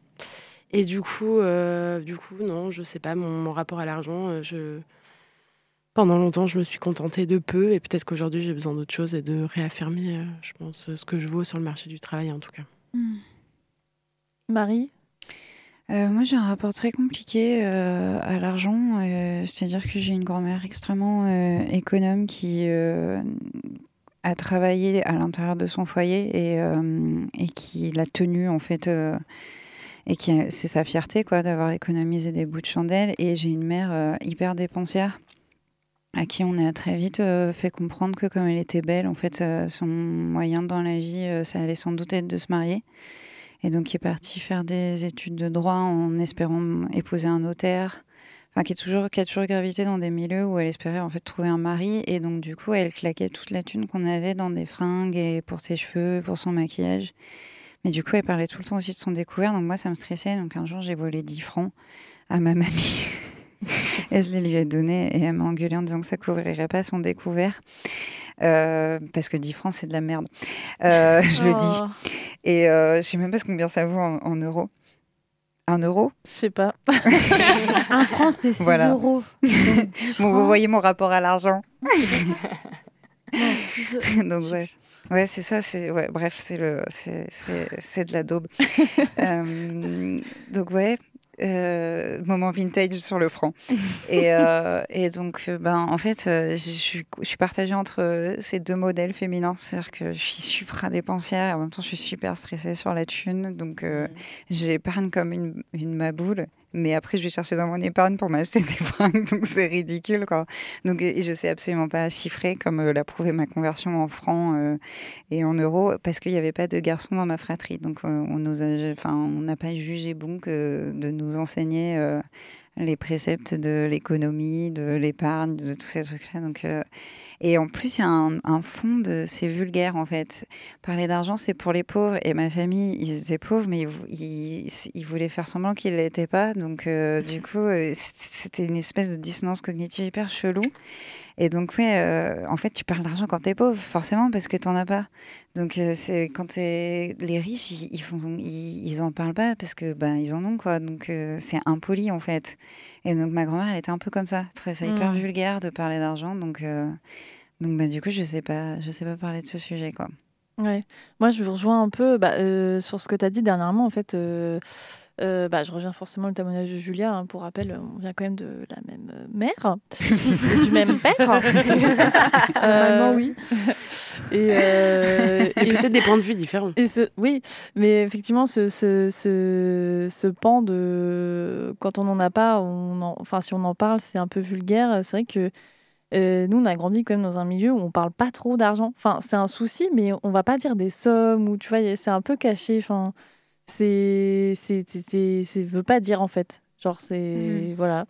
S13: Et du coup, euh, du coup, non, je sais pas, mon, mon rapport à l'argent, euh, je... pendant longtemps, je me suis contentée de peu, et peut-être qu'aujourd'hui, j'ai besoin d'autre chose et de réaffirmer, euh, je pense, ce que je vaux sur le marché du travail, en tout cas.
S2: Marie?
S6: Euh, moi, j'ai un rapport très compliqué euh, à l'argent. euh, C'est-à-dire que j'ai une grand-mère extrêmement économe qui a travaillé à l'intérieur de son foyer et, qui l'a tenu, en fait. et qui c'est sa fierté, quoi, d'avoir économisé des bouts de chandelle. Et j'ai une mère hyper dépensière à qui on a très vite fait comprendre que comme elle était belle, en fait, son moyen dans la vie, ça allait sans doute être de se marier. Et donc, qui est partie faire des études de droit en espérant épouser un notaire. Enfin, qui, est toujours, qui a toujours gravité dans des milieux où elle espérait en fait trouver un mari. Et donc, du coup, elle claquait toute la thune qu'on avait dans des fringues et pour ses cheveux, pour son maquillage. Mais du coup, elle parlait tout le temps aussi de son découvert. Donc, moi, ça me stressait. Donc, un jour, j'ai volé 10 francs à ma mamie. et je les lui ai donnés. Et elle m'a engueulée en disant que ça couvrirait pas son découvert. Euh, parce que 10 francs, c'est de la merde. Euh, je le
S2: Oh.
S6: dis. Et euh, je sais même pas combien ça vaut en, en euros. Un euro?
S2: Je sais pas.
S4: Un franc, c'est 6
S6: Voilà.
S4: euros. Donc, 10
S6: Bon, vous voyez mon rapport à l'argent. Donc ouais. Ouais, c'est ça, c'est ouais, bref, c'est le c'est c'est c'est de la daube. Euh, donc ouais, euh, moment vintage sur le franc. Et euh, et donc euh, ben en fait, euh, je suis je suis partagée entre euh, ces deux modèles féminins, c'est-à-dire que je suis super dépensière et en même temps je suis super stressée sur la thune, donc euh, j'épargne comme une une maboule. Mais après, je vais chercher dans mon épargne pour m'acheter des fringues, donc c'est ridicule, quoi. Donc, et je sais absolument pas chiffrer, comme euh, l'a prouvé ma conversion en francs euh, et en euros, parce qu'il n'y avait pas de garçons dans ma fratrie. Donc, euh, on n'a pas jugé bon de nous enseigner les préceptes de l'économie, de l'épargne, de tous ces trucs-là. Donc, et en plus, il y a un, fond de c'est vulgaire en fait. Parler d'argent, c'est pour les pauvres. Et ma famille, ils étaient pauvres, mais ils, vou- ils, ils voulaient faire semblant qu'ils ne l'étaient pas. Donc, euh, du coup, euh, c'était une espèce de dissonance cognitive hyper chelou. Et donc, ouais, euh, en fait, tu parles d'argent quand t'es pauvre, forcément, parce que t'en as pas. Donc, euh, c'est quand t'es les riches, ils, ils font, ils, ils en parlent pas parce que ben ils en ont quoi. Donc, euh, c'est impoli en fait. Et donc, ma grand-mère, elle était un peu comme ça. Elle trouvait ça hyper
S2: Mm.
S6: vulgaire de parler d'argent. Donc, donc, bah, du coup, je sais pas, je sais pas parler de ce sujet quoi.
S2: Ouais. Moi, je vous rejoins un peu bah, euh, sur ce que tu as dit dernièrement. En fait, euh, euh, bah, je reviens forcément le témoignage de Julia. hein. Pour rappel, on vient quand même de la même euh, mère, du même père.
S13: Normalement, oui.
S2: Et, euh,
S13: Et peut-être des points de vue différents.
S2: Et ce, oui, mais effectivement, ce, ce, ce, ce pan de quand on n'en a pas, on en- enfin si on en parle, c'est un peu vulgaire. C'est vrai que euh, nous, on a grandi quand même dans un milieu où on parle pas trop d'argent. Enfin, c'est un souci, mais on va pas dire des sommes ou tu vois, c'est un peu caché. Enfin, c'est, c'est, c'est, c'est, c'est- veut pas dire en fait. Genre, c'est voilà.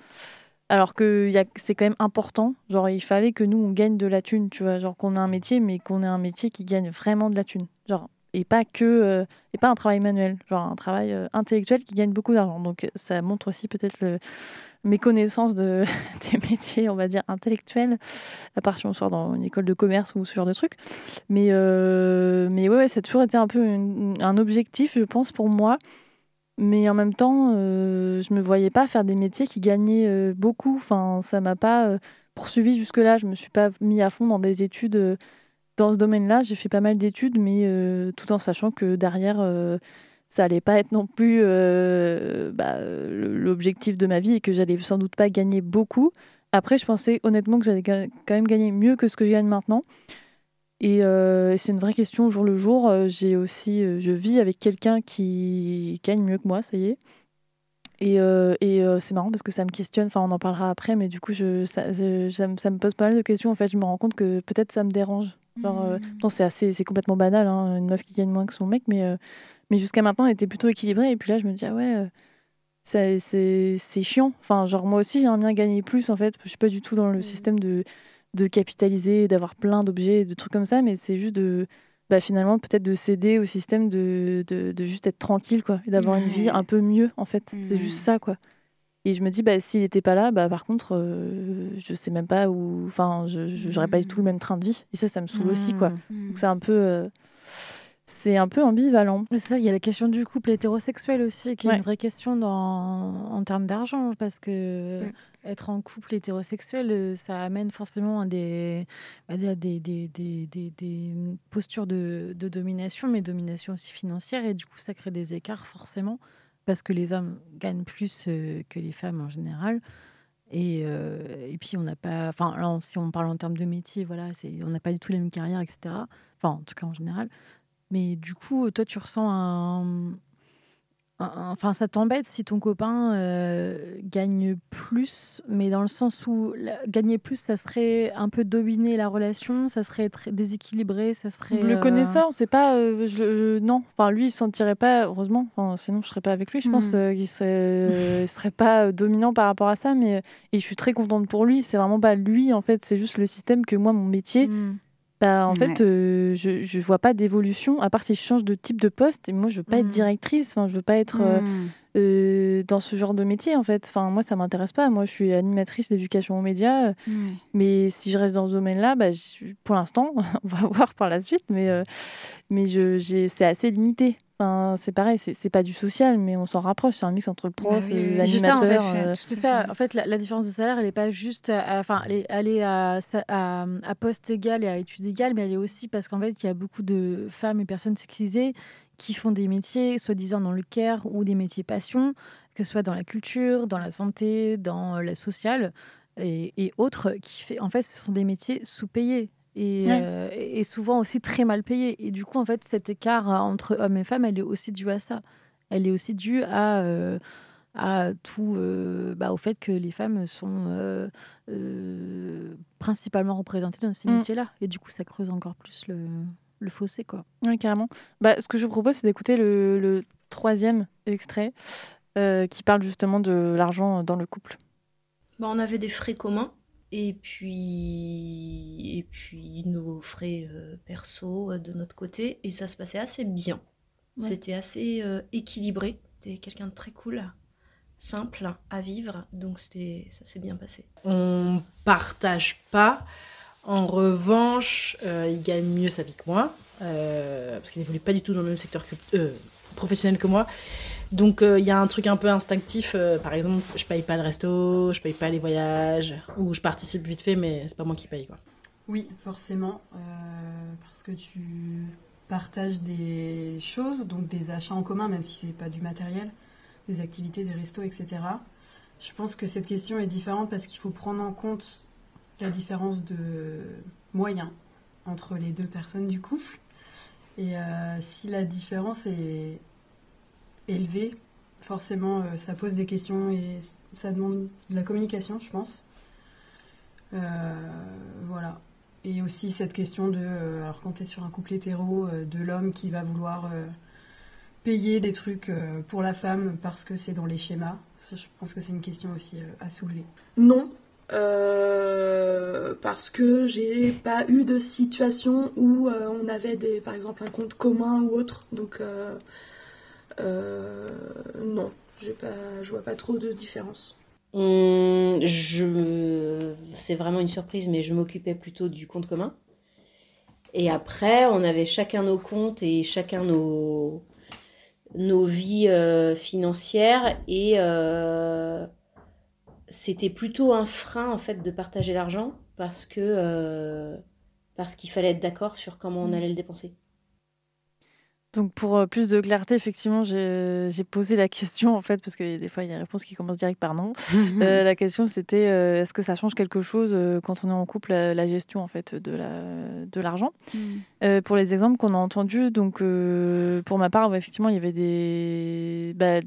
S2: Alors que a- c'est quand même important. Genre, il fallait que nous, on gagne de la thune, tu vois. Genre, qu'on ait un métier, mais qu'on ait un métier qui gagne vraiment de la thune. Genre, et pas que. euh, et pas un travail manuel. Genre, un travail euh, intellectuel qui gagne beaucoup d'argent. Donc, euh, ça montre aussi peut-être le méconnaissance de, des métiers, on va dire, intellectuels. À part si on sort dans une école de commerce ou ce genre de trucs. Mais, euh, mais ouais, ouais, ça a toujours été un peu un objectif, je pense, pour moi. Mais en même temps, je me voyais pas faire des métiers qui gagnaient beaucoup. Enfin, ça m'a pas poursuivi jusque-là. Je me suis pas mis à fond dans des études dans ce domaine-là. J'ai fait pas mal d'études, mais euh, tout en sachant que derrière, euh, ça allait pas être non plus euh, bah, l'objectif de ma vie et que j'allais sans doute pas gagner beaucoup. Après, je pensais honnêtement que j'allais quand même gagner mieux que ce que je gagne maintenant. Et c'est une vraie question au jour le jour. J'ai aussi, je vis avec quelqu'un qui gagne mieux que moi, ça y est. Et, c'est marrant parce que ça me questionne, enfin on en parlera après, mais du coup ça me pose pas mal de questions. En fait, je me rends compte que peut-être ça me dérange. Genre, euh, pourtant, c'est assez, c'est complètement banal, hein, une meuf qui gagne moins que son mec, mais, euh, mais jusqu'à maintenant elle était plutôt équilibrée. Et puis là, je me dis, ah ouais, euh, c'est c'est chiant. Enfin, genre moi aussi j'aimerais bien gagner plus en fait. Je suis pas du tout dans le système de, de capitaliser, d'avoir plein d'objets, de trucs comme ça, mais c'est juste de bah, finalement peut-être de céder au système de, de, de juste être tranquille quoi et d'avoir une vie un peu mieux en fait. C'est juste ça quoi. Et je me dis, bah, s'il n'était pas là, bah, par contre, euh, je sais même pas où. Enfin, je j'aurais pas du tout le même train de vie. Et ça, ça me saoule aussi, quoi.
S4: Mhm.
S2: Donc, c'est un peu. euh, c'est un peu ambivalent.
S4: C'est ça, il y a la question du couple hétérosexuel aussi, qui est
S2: Ouais.
S4: une vraie question dans, en termes d'argent, parce que
S2: Mm.
S4: être en couple hétérosexuel, euh, ça amène forcément à des, à des, des, des, des- des- des postures de, de domination, mais domination aussi financière, et du coup, ça crée des écarts forcément, parce que les hommes gagnent plus euh, que les femmes en général. Et, euh, et puis, on n'a pas. Enfin, là, si on parle en termes de métier, voilà, on n'a pas du tout les mêmes carrières, etc. Enfin, en tout cas, en général. Mais du coup, toi, tu ressens un. Enfin, ça t'embête si ton copain euh, gagne plus, mais dans le sens où la- gagner plus, ça serait un peu dominer la relation, ça serait très déséquilibré, ça serait.
S2: Le
S4: euh,
S2: connaissant, on sait pas. euh, je, euh, non, enfin, lui, il s'en tirait pas, heureusement. Enfin, sinon, je serais pas avec lui. Je pense euh, qu'il serait, il serait pas dominant par rapport à ça. Mais, et je suis très contente pour lui. C'est vraiment pas lui, en fait. C'est juste le système que moi, mon métier.
S4: mm.
S2: Bah, en
S6: Ouais.
S2: fait, euh, je, je vois pas d'évolution, à part si je change de type de poste. Et moi, je veux pas être
S4: Mhm.
S2: directrice, enfin, je veux pas être euh,
S6: Mm.
S2: euh, dans ce genre de métier, en fait. Enfin, moi, ça m'intéresse pas. Moi, je suis animatrice d'éducation aux médias. Mais si je reste dans ce domaine-là, bah, pour l'instant, on va voir par la suite, mais, euh, mais je, j'ai, c'est assez limité. Enfin, c'est pareil, c'est, pas du social, mais on s'en rapproche. C'est un mix entre le prof
S6: oui,
S2: et l'animateur. euh,
S4: C'est ça. En fait, la, la différence de salaire, elle n'est pas juste, enfin, elle est, elle est à, sa- à, à poste égal et à études égales, mais elle est aussi parce qu'en fait, il y a beaucoup de femmes et personnes sexisées qui font des métiers, soi-disant dans le care ou des métiers passion, que ce soit dans la culture, dans la santé, dans la sociale et, et autres, qui fait, en fait, ce sont des métiers sous-payés. Et,
S2: Ouais.
S4: euh, et souvent aussi très mal payés. Et du coup, en fait, cet écart euh, entre hommes et femmes, elle est aussi due à ça. Elle est aussi due à, euh, à tout, euh, bah, au fait que les femmes sont euh, euh, principalement représentées dans ces
S2: Mm.
S4: métiers-là. Et du coup, ça creuse encore plus le, le fossé, quoi.
S2: Ouais, carrément. Bah, ce que je vous propose, c'est d'écouter le, le troisième extrait euh, qui parle justement de l'argent dans le couple.
S8: Bah, on avait des frais communs et puis, et puis nos frais euh, perso euh, de notre côté et ça se passait assez bien.
S2: Ouais.
S8: C'était assez euh, équilibré. C'était quelqu'un de très cool. simple à vivre, donc c'était, ça s'est bien passé.
S9: On partage pas. En revanche, euh, il gagne mieux sa vie que moi, parce qu'il n'évolue pas du tout dans le même secteur que, euh, professionnel que moi. Donc euh, il y a un truc un peu instinctif. euh, par exemple, je paye pas le resto, je paye pas les voyages, ou je participe vite fait, mais c'est pas moi qui paye quoi.
S10: Oui, forcément, euh, parce que tu partages des choses, donc des achats en commun, même si c'est pas du matériel, des activités, des restos, etc. Je pense que cette question est différente parce qu'il faut prendre en compte la différence de moyens entre les deux personnes du couple. Et euh, si la différence est élevée, forcément, euh, ça pose des questions et ça demande de la communication, je pense. Euh, voilà. Et aussi cette question de, euh, alors quand tu sur un couple hétéro, de l'homme qui va vouloir payer des trucs pour la femme parce que c'est dans les schémas. Je pense que c'est une question aussi à soulever.
S11: Non, parce que j'ai pas eu de situation où on avait des, par exemple un compte commun ou autre. Donc non, j'ai pas, je vois pas trop de différence.
S12: Hum, je C'est vraiment une surprise, mais je m'occupais plutôt du compte commun. Et après, on avait chacun nos comptes et chacun nos, nos vies euh, financières. Et euh, c'était plutôt un frein, en fait, de partager l'argent parce que euh, parce qu'il fallait être d'accord sur comment on allait le dépenser.
S2: Donc pour euh, plus de clarté, effectivement, j'ai j'ai posé la question en fait parce que des fois il y a des réponses qui commencent direct par non. Euh, la question c'était euh, est-ce que ça change quelque chose euh, quand on est en couple la, la gestion en fait de la de l'argent? Euh, pour les exemples qu'on a entendus, donc euh, pour ma part, ouais, effectivement, il y avait des bah,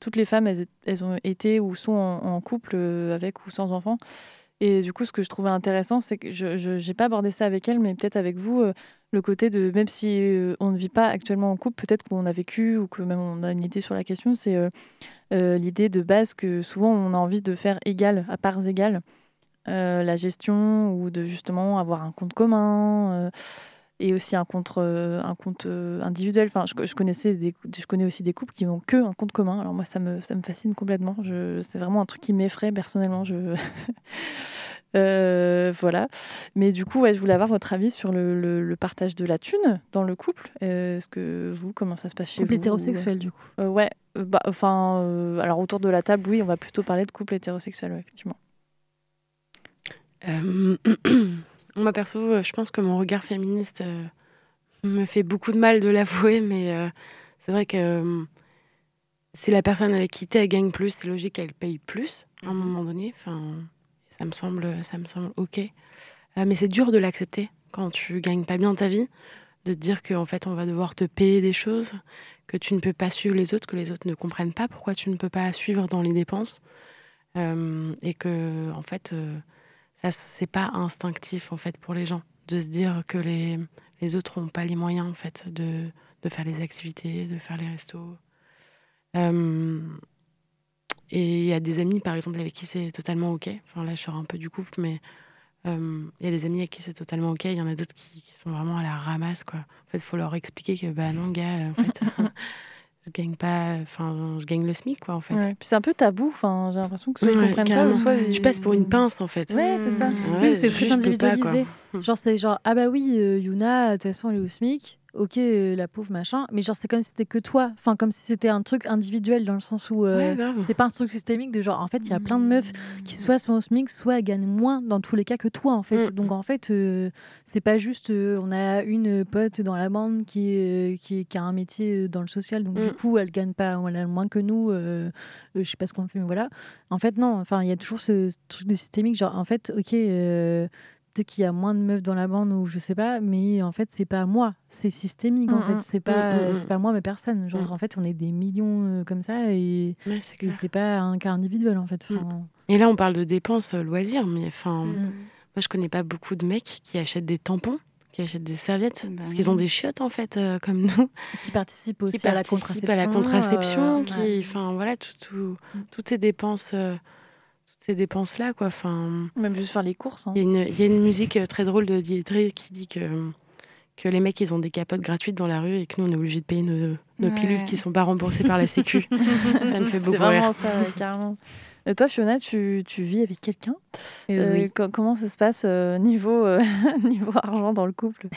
S2: toutes les femmes, elles, elles ont été ou sont en, en couple euh, avec ou sans enfants. Et du coup, ce que je trouvais intéressant, c'est que je n'ai pas abordé ça avec elle, mais peut-être avec vous, euh, le côté de, même si euh, on ne vit pas actuellement en couple, peut-être qu'on a vécu ou que même on a une idée sur la question, c'est euh, euh, l'idée de base que souvent on a envie de faire égal, à parts égales, la gestion ou de justement avoir un compte commun. et aussi un compte, individuel. Enfin, je, connaissais connais aussi des couples qui n'ont que un compte commun. Alors moi, ça me, fascine complètement. C'est vraiment un truc qui m'effraie personnellement. Euh, voilà. Mais du coup, ouais, je voulais avoir votre avis sur le, le- le partage de la thune dans le couple. Euh, Est-ce que vous, comment ça se passe chez
S4: Couple
S2: vous
S4: hétérosexuel, du coup.
S2: Euh, Ouais. bah, enfin, euh, alors autour de la table, oui, on va plutôt parler de couple hétérosexuel, ouais, effectivement.
S13: Euh, perso, euh, je pense que mon regard féministe euh, me fait beaucoup de mal de l'avouer, mais euh, c'est vrai que euh, si la personne avec qui t'es elle gagne plus, c'est logique qu'elle paye plus à un moment donné. Enfin, ça me semble, ça me semble ok. Euh, mais c'est dur de l'accepter quand tu gagnes pas bien ta vie, de te dire qu'en fait on va devoir te payer des choses, que tu ne peux pas suivre les autres, que les autres ne comprennent pas pourquoi tu ne peux pas suivre dans les dépenses, Euh, et que en fait euh, ça c'est pas instinctif en fait pour les gens de se dire que les, les autres n'ont pas les moyens en fait de, de faire les activités, de faire les restos. Euh, et il y a des amis par exemple avec qui c'est totalement ok. Enfin là je sors un peu du couple mais euh, il y a des amis avec qui c'est totalement ok. Il y en a d'autres qui, qui sont vraiment à la ramasse quoi. En fait il faut leur expliquer que bah non gars en fait je gagne pas, enfin je gagne le SMIC quoi en fait.
S2: Ouais. Puis c'est un peu tabou. Enfin, j'ai l'impression que soit ils
S13: Ouais,
S2: comprennent
S13: carrément.
S2: pas, ou soit ils...
S13: Tu passes pour une pince en fait.
S2: Ouais, c'est ça.
S13: Ouais,
S4: oui, c'est
S13: je-
S4: très
S13: je pas,
S4: individualisé. genre, c'est genre, ah bah oui, euh, Yuna, de toute façon, elle est au SMIC. Ok, euh, la pauvre machin. Mais genre, c'est comme si c'était que toi. Enfin, comme si c'était un truc individuel dans le sens où euh,
S13: Ouais,
S4: c'est pas un truc systémique de genre, en fait, il y a plein de meufs qui soit sont au SMIC, soit elles gagnent moins dans tous les cas que toi, en fait.
S13: Mm.
S4: Donc, en fait, euh, c'est pas juste, euh, on a une pote dans la bande qui, qui, qui a un métier dans le social. Donc, du
S13: Mm.
S4: coup, elle gagne pas, elle a moins que nous. je sais pas ce qu'on fait, mais voilà. En fait, non. Enfin, il y a toujours ce, truc de systémique. Genre, en fait, ok, peut-être qu'il y a moins de meufs dans la bande ou je sais pas, mais en fait, c'est pas moi. C'est systémique, en
S2: Mm,
S4: fait.
S2: mm.
S4: C'est pas,
S13: Mm, mm.
S4: c'est pas moi, mais personne. Genre, en fait, on est des millions euh, comme ça et,
S13: Ouais, c'est
S4: et c'est pas un cas individuel, en fait. Enfin,
S13: Et là, on parle de dépenses euh, loisirs, mais enfin, moi, je connais pas beaucoup de mecs qui achètent des tampons, qui achètent des serviettes,
S6: Bah
S13: parce qu'ils ont des chiottes en fait, euh, comme nous,
S4: qui participent aussi
S13: qui
S4: à la contraception.
S13: à la contraception,
S4: euh,
S13: qui,
S4: ouais.
S13: enfin voilà, tout, tout- toutes ces dépenses, euh, ces dépenses là, quoi. Enfin,
S2: Même juste faire les courses. hein.
S13: il y, a une- il y a une musique euh, très drôle de Diedre qui dit que que les mecs, ils ont des capotes gratuites dans la rue et que nous, on est obligé de payer nos, nos
S2: Ouais.
S13: pilules qui sont pas remboursées par la Sécu. ça me fait beaucoup
S2: C'est vraiment
S13: rire.
S2: ça, carrément. Et toi, Fiona, tu, tu vis avec quelqu'un?
S3: Euh,
S2: Euh,
S3: oui.
S2: co- Comment ça se passe euh, niveau, euh, niveau argent dans le couple?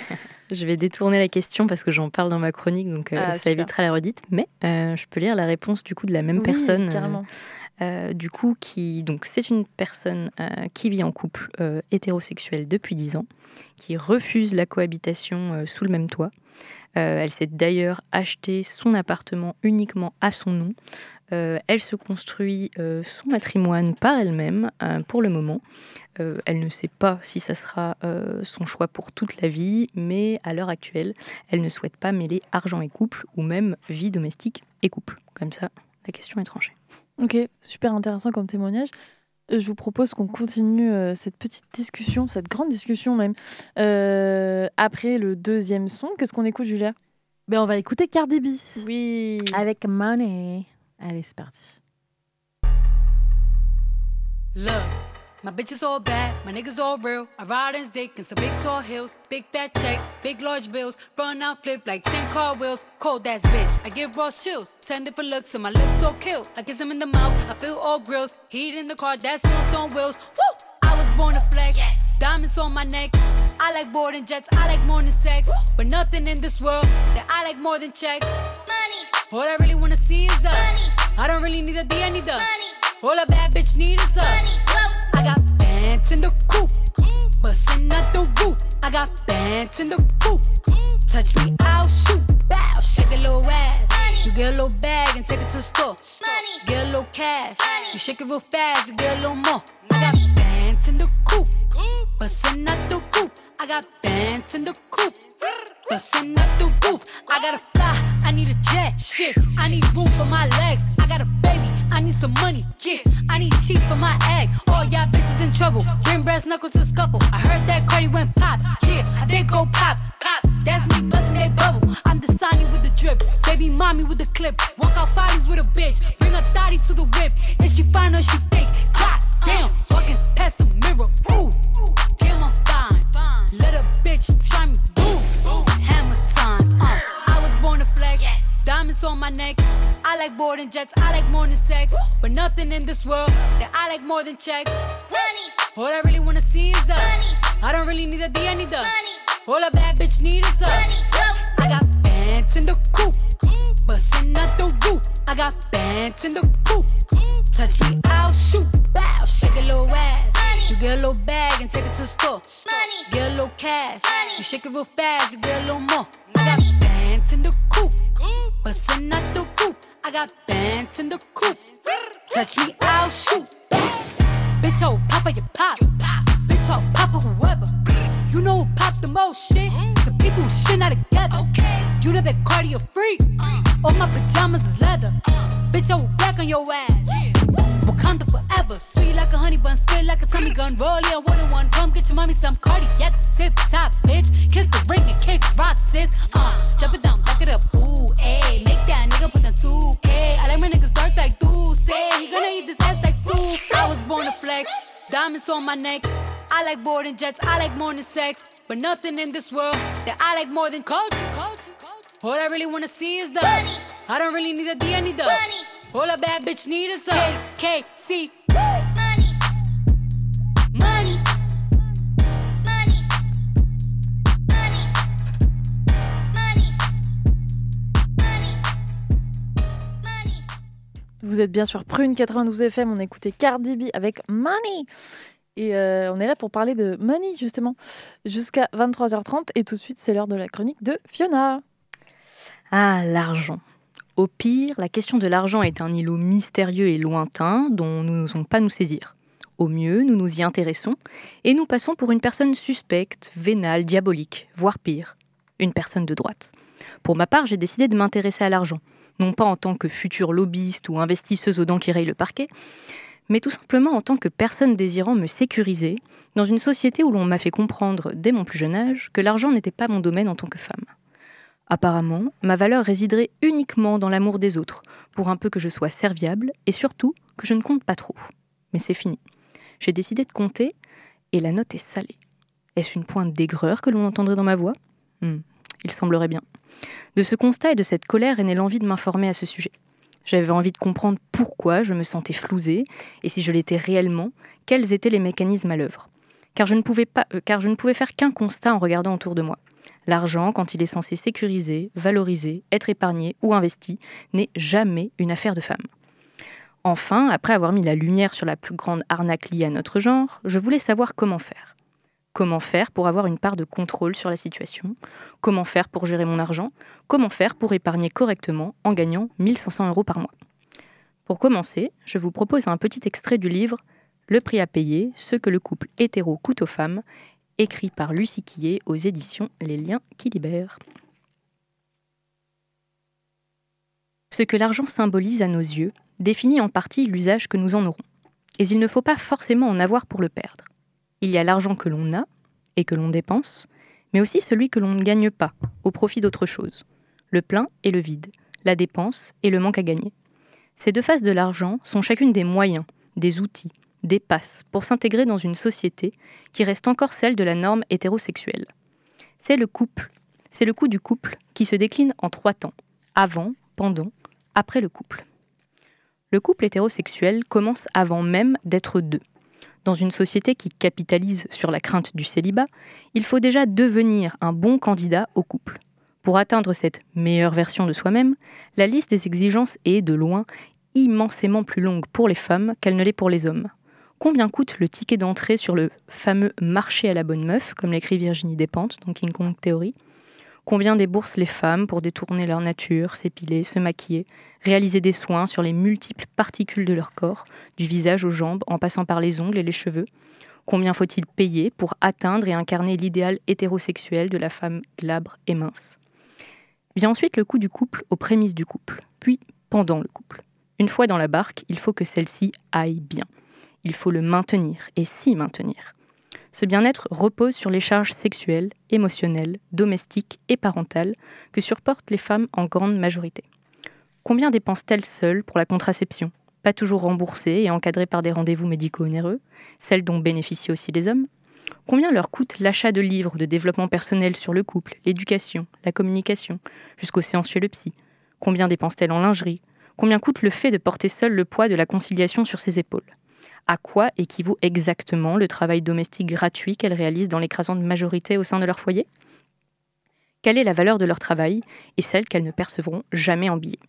S3: Je vais détourner la question parce que j'en parle dans ma chronique, donc euh,
S2: Ah,
S3: ça
S2: super.
S3: évitera la redite. Mais euh, je peux lire la réponse du coup de la même
S2: Oui,
S3: personne. Euh, du coup, donc c'est une personne euh, qui vit en couple euh, hétérosexuel depuis 10 ans, qui refuse la cohabitation sous le même toit. Elle s'est d'ailleurs acheté son appartement uniquement à son nom. Elle se construit son matrimoine par elle-même pour le moment. Elle ne sait pas si ça sera son choix pour toute la vie, mais à l'heure actuelle, elle ne souhaite pas mêler argent et couple, ou même vie domestique et couple. Comme ça, la question est tranchée.
S2: Ok, super intéressant comme témoignage. Euh, Je vous propose qu'on continue euh, cette petite discussion, cette grande discussion même, euh, après le deuxième son. Qu'est-ce qu'on écoute, Julia?
S4: Ben, On va écouter Cardi B.
S2: Oui.
S4: Avec Money. Allez, c'est parti.
S14: My bitch is all bad, my niggas all real. I ride in dick in some big tall hills, big fat checks, big large bills. Run out, flip like 10 car wheels. Cold ass bitch, I give raw chills. 10 different looks, and my looks so kill. I kiss him in the mouth, I feel all grills. Heat in the car, that smells on wheels. Woo! I was born to flex. Diamonds on my neck. I like boarding jets, I like more than sex. But nothing in this world that I like more than checks. Money. All I really wanna see is the money. I don't really need a D, I need the money. All a bad bitch need is the money. I got bands in the coop, bustin' out the roof. I got bands in the coop. Touch me, I'll shoot. Bow, shake a little ass. You get a little bag and take it to the store. Get a little cash. You shake it real fast, you get a little more. I got bands in the coop, bustin' out the roof. I got bands in the coop, bustin' out the roof. I gotta fly, I need a jet. Shit, I need room for my legs. I got a baby, I need some money. Yeah, I need teeth for my egg. All y'all bitches in trouble. Bring brass knuckles to scuffle. I heard that Cardi went pop. Yeah, I did go pop. Pop. That's me busting they bubble. I'm the Sonny with the drip. Baby mommy with the clip. Walk out bodies with a bitch. Bring a thotty to the whip. And she fine or she thick. God damn, walking past the mirror. Ooh, damn, I'm a bitch try me. Boom, hammer time. Uh, I was born to flex. yes. Diamonds on my neck. I like boarding jets. I like more than sex. But nothing in this world that I like more than checks. Money. All I really wanna see is the money. I don't really need a D, I need the money. All a bad bitch need is the money. I got bands in the coop, bustin' out the roof. I got bands in the coop. Touch me, I'll shoot. Bow, shake a little ass. You get a little bag and take it to the store. Get a little cash. You shake it real fast, you get a little more. I got bands in the coop, bustin' out the roof. I got bands in the coop. Touch me, I'll shoot. Bitch, oh, papa, you pop. Bitch, oh, papa, whoever. You know who pop the most shit? The people who shit not together. You know that cardio freak. All my pajamas is leather. Bitch, I will back on your ass. Wakanda forever. Sweet like a honey bun, spit like a tummy gun. Roll yeah, one on one. Come get your mommy some cardi at the tip top, bitch. Kiss the ring and kick rock, sis. Uh, jump it down, back it up. Ooh, ayy. Make that nigga put the 2K. I like my niggas dark like say. He gonna eat this ass like soup. I was born to flex. Diamonds on my neck. I like boarding jets. I like than sex. But nothing in this world that I like more than culture. culture, culture. All I really wanna see is the money. I don't really need a D, I need the money. All a bad bitch need is a KC. Money. Money.
S2: Vous êtes bien sur Prune 92 FM, on a écouté Cardi B avec Money. Et euh, on est là pour parler de Money, justement, jusqu'à 23h30. Et tout de suite, c'est l'heure de la chronique de Fiona.
S3: Ah, l'argent. Au pire, la question de l'argent est un îlot mystérieux et lointain dont nous n'osons pas nous saisir. Au mieux, nous nous y intéressons et nous passons pour une personne suspecte, vénale, diabolique, voire pire, une personne de droite. Pour ma part, j'ai décidé de m'intéresser à l'argent, non pas en tant que future lobbyiste ou investisseuse aux dents qui rayent le parquet, mais tout simplement en tant que personne désirant me sécuriser dans une société où l'on m'a fait comprendre dès mon plus jeune âge que l'argent n'était pas mon domaine en tant que femme. Apparemment, ma valeur résiderait uniquement dans l'amour des autres, pour un peu que je sois serviable et surtout que je ne compte pas trop. Mais c'est fini. J'ai décidé de compter et la note est salée. Est-ce une pointe d'aigreur que l'on entendrait dans ma voix? Hmm, Il semblerait bien. De ce constat et de cette colère est née l'envie de m'informer à ce sujet. J'avais envie de comprendre pourquoi je me sentais flousée et si je l'étais réellement, quels étaient les mécanismes à l'œuvre. Car, je ne pouvais pas- euh, car je ne pouvais faire qu'un constat en regardant autour de moi. L'argent, quand il est censé sécuriser, valoriser, être épargné ou investi, n'est jamais une affaire de femme. Enfin, après avoir mis la lumière sur la plus grande arnaque liée à notre genre, je voulais savoir comment faire. Comment faire pour avoir une part de contrôle sur la situation? Comment faire pour gérer mon argent? Comment faire pour épargner correctement en gagnant 1500 euros par mois? Pour commencer, je vous propose un petit extrait du livre Le prix à payer, ce que le couple hétéro coûte aux femmes, écrit par Lucie Quillet aux éditions Les Liens qui libèrent. Ce que l'argent symbolise à nos yeux définit en partie l'usage que nous en aurons. Et il ne faut pas forcément en avoir pour le perdre. Il y a l'argent que l'on a et que l'on dépense, mais aussi celui que l'on ne gagne pas, au profit d'autre chose. Le plein et le vide, la dépense et le manque à gagner. Ces deux faces de l'argent sont chacune des moyens, des outils, des passes pour s'intégrer dans une société qui reste encore celle de la norme hétérosexuelle. C'est le couple, c'est le coup du couple qui se décline en trois temps, avant, pendant, après le couple. Le couple hétérosexuel commence avant même d'être deux. Dans une société qui capitalise sur la crainte du célibat, il faut déjà devenir un bon candidat au couple. Pour atteindre cette meilleure version de soi-même, la liste des exigences est, de loin, immensément plus longue pour les femmes qu'elle ne l'est pour les hommes. Combien coûte le ticket d'entrée sur le fameux marché à la bonne meuf, comme l'écrit Virginie Despentes dans King Kong Theory? Combien déboursent les femmes pour détourner leur nature, s'épiler, se maquiller, réaliser des soins sur les multiples particules de leur corps, du visage aux jambes en passant par les ongles et les cheveux? Combien faut-il payer pour atteindre et incarner l'idéal hétérosexuel de la femme glabre et mince? Vient ensuite le coût du couple aux prémices du couple, puis pendant le couple. Une fois dans la barque, il faut que celle-ci aille bien. Il faut le maintenir et s'y maintenir. Ce bien-être repose sur les charges sexuelles, émotionnelles, domestiques et parentales que supportent les femmes en grande majorité. Combien dépensent-elles seules pour la contraception? Pas toujours remboursée et encadrée par des rendez-vous médicaux onéreux, celle dont bénéficient aussi les hommes? Combien leur coûte l'achat de livres de développement personnel sur le couple, l'éducation, la communication, jusqu'aux séances chez le psy? Combien dépensent-elles en lingerie? Combien coûte le fait de porter seul le poids de la conciliation sur ses épaules? À quoi équivaut exactement le travail domestique gratuit qu'elles réalisent dans l'écrasante majorité au sein de leur foyer? Quelle est la valeur de leur travail et celle qu'elles ne percevront jamais en billets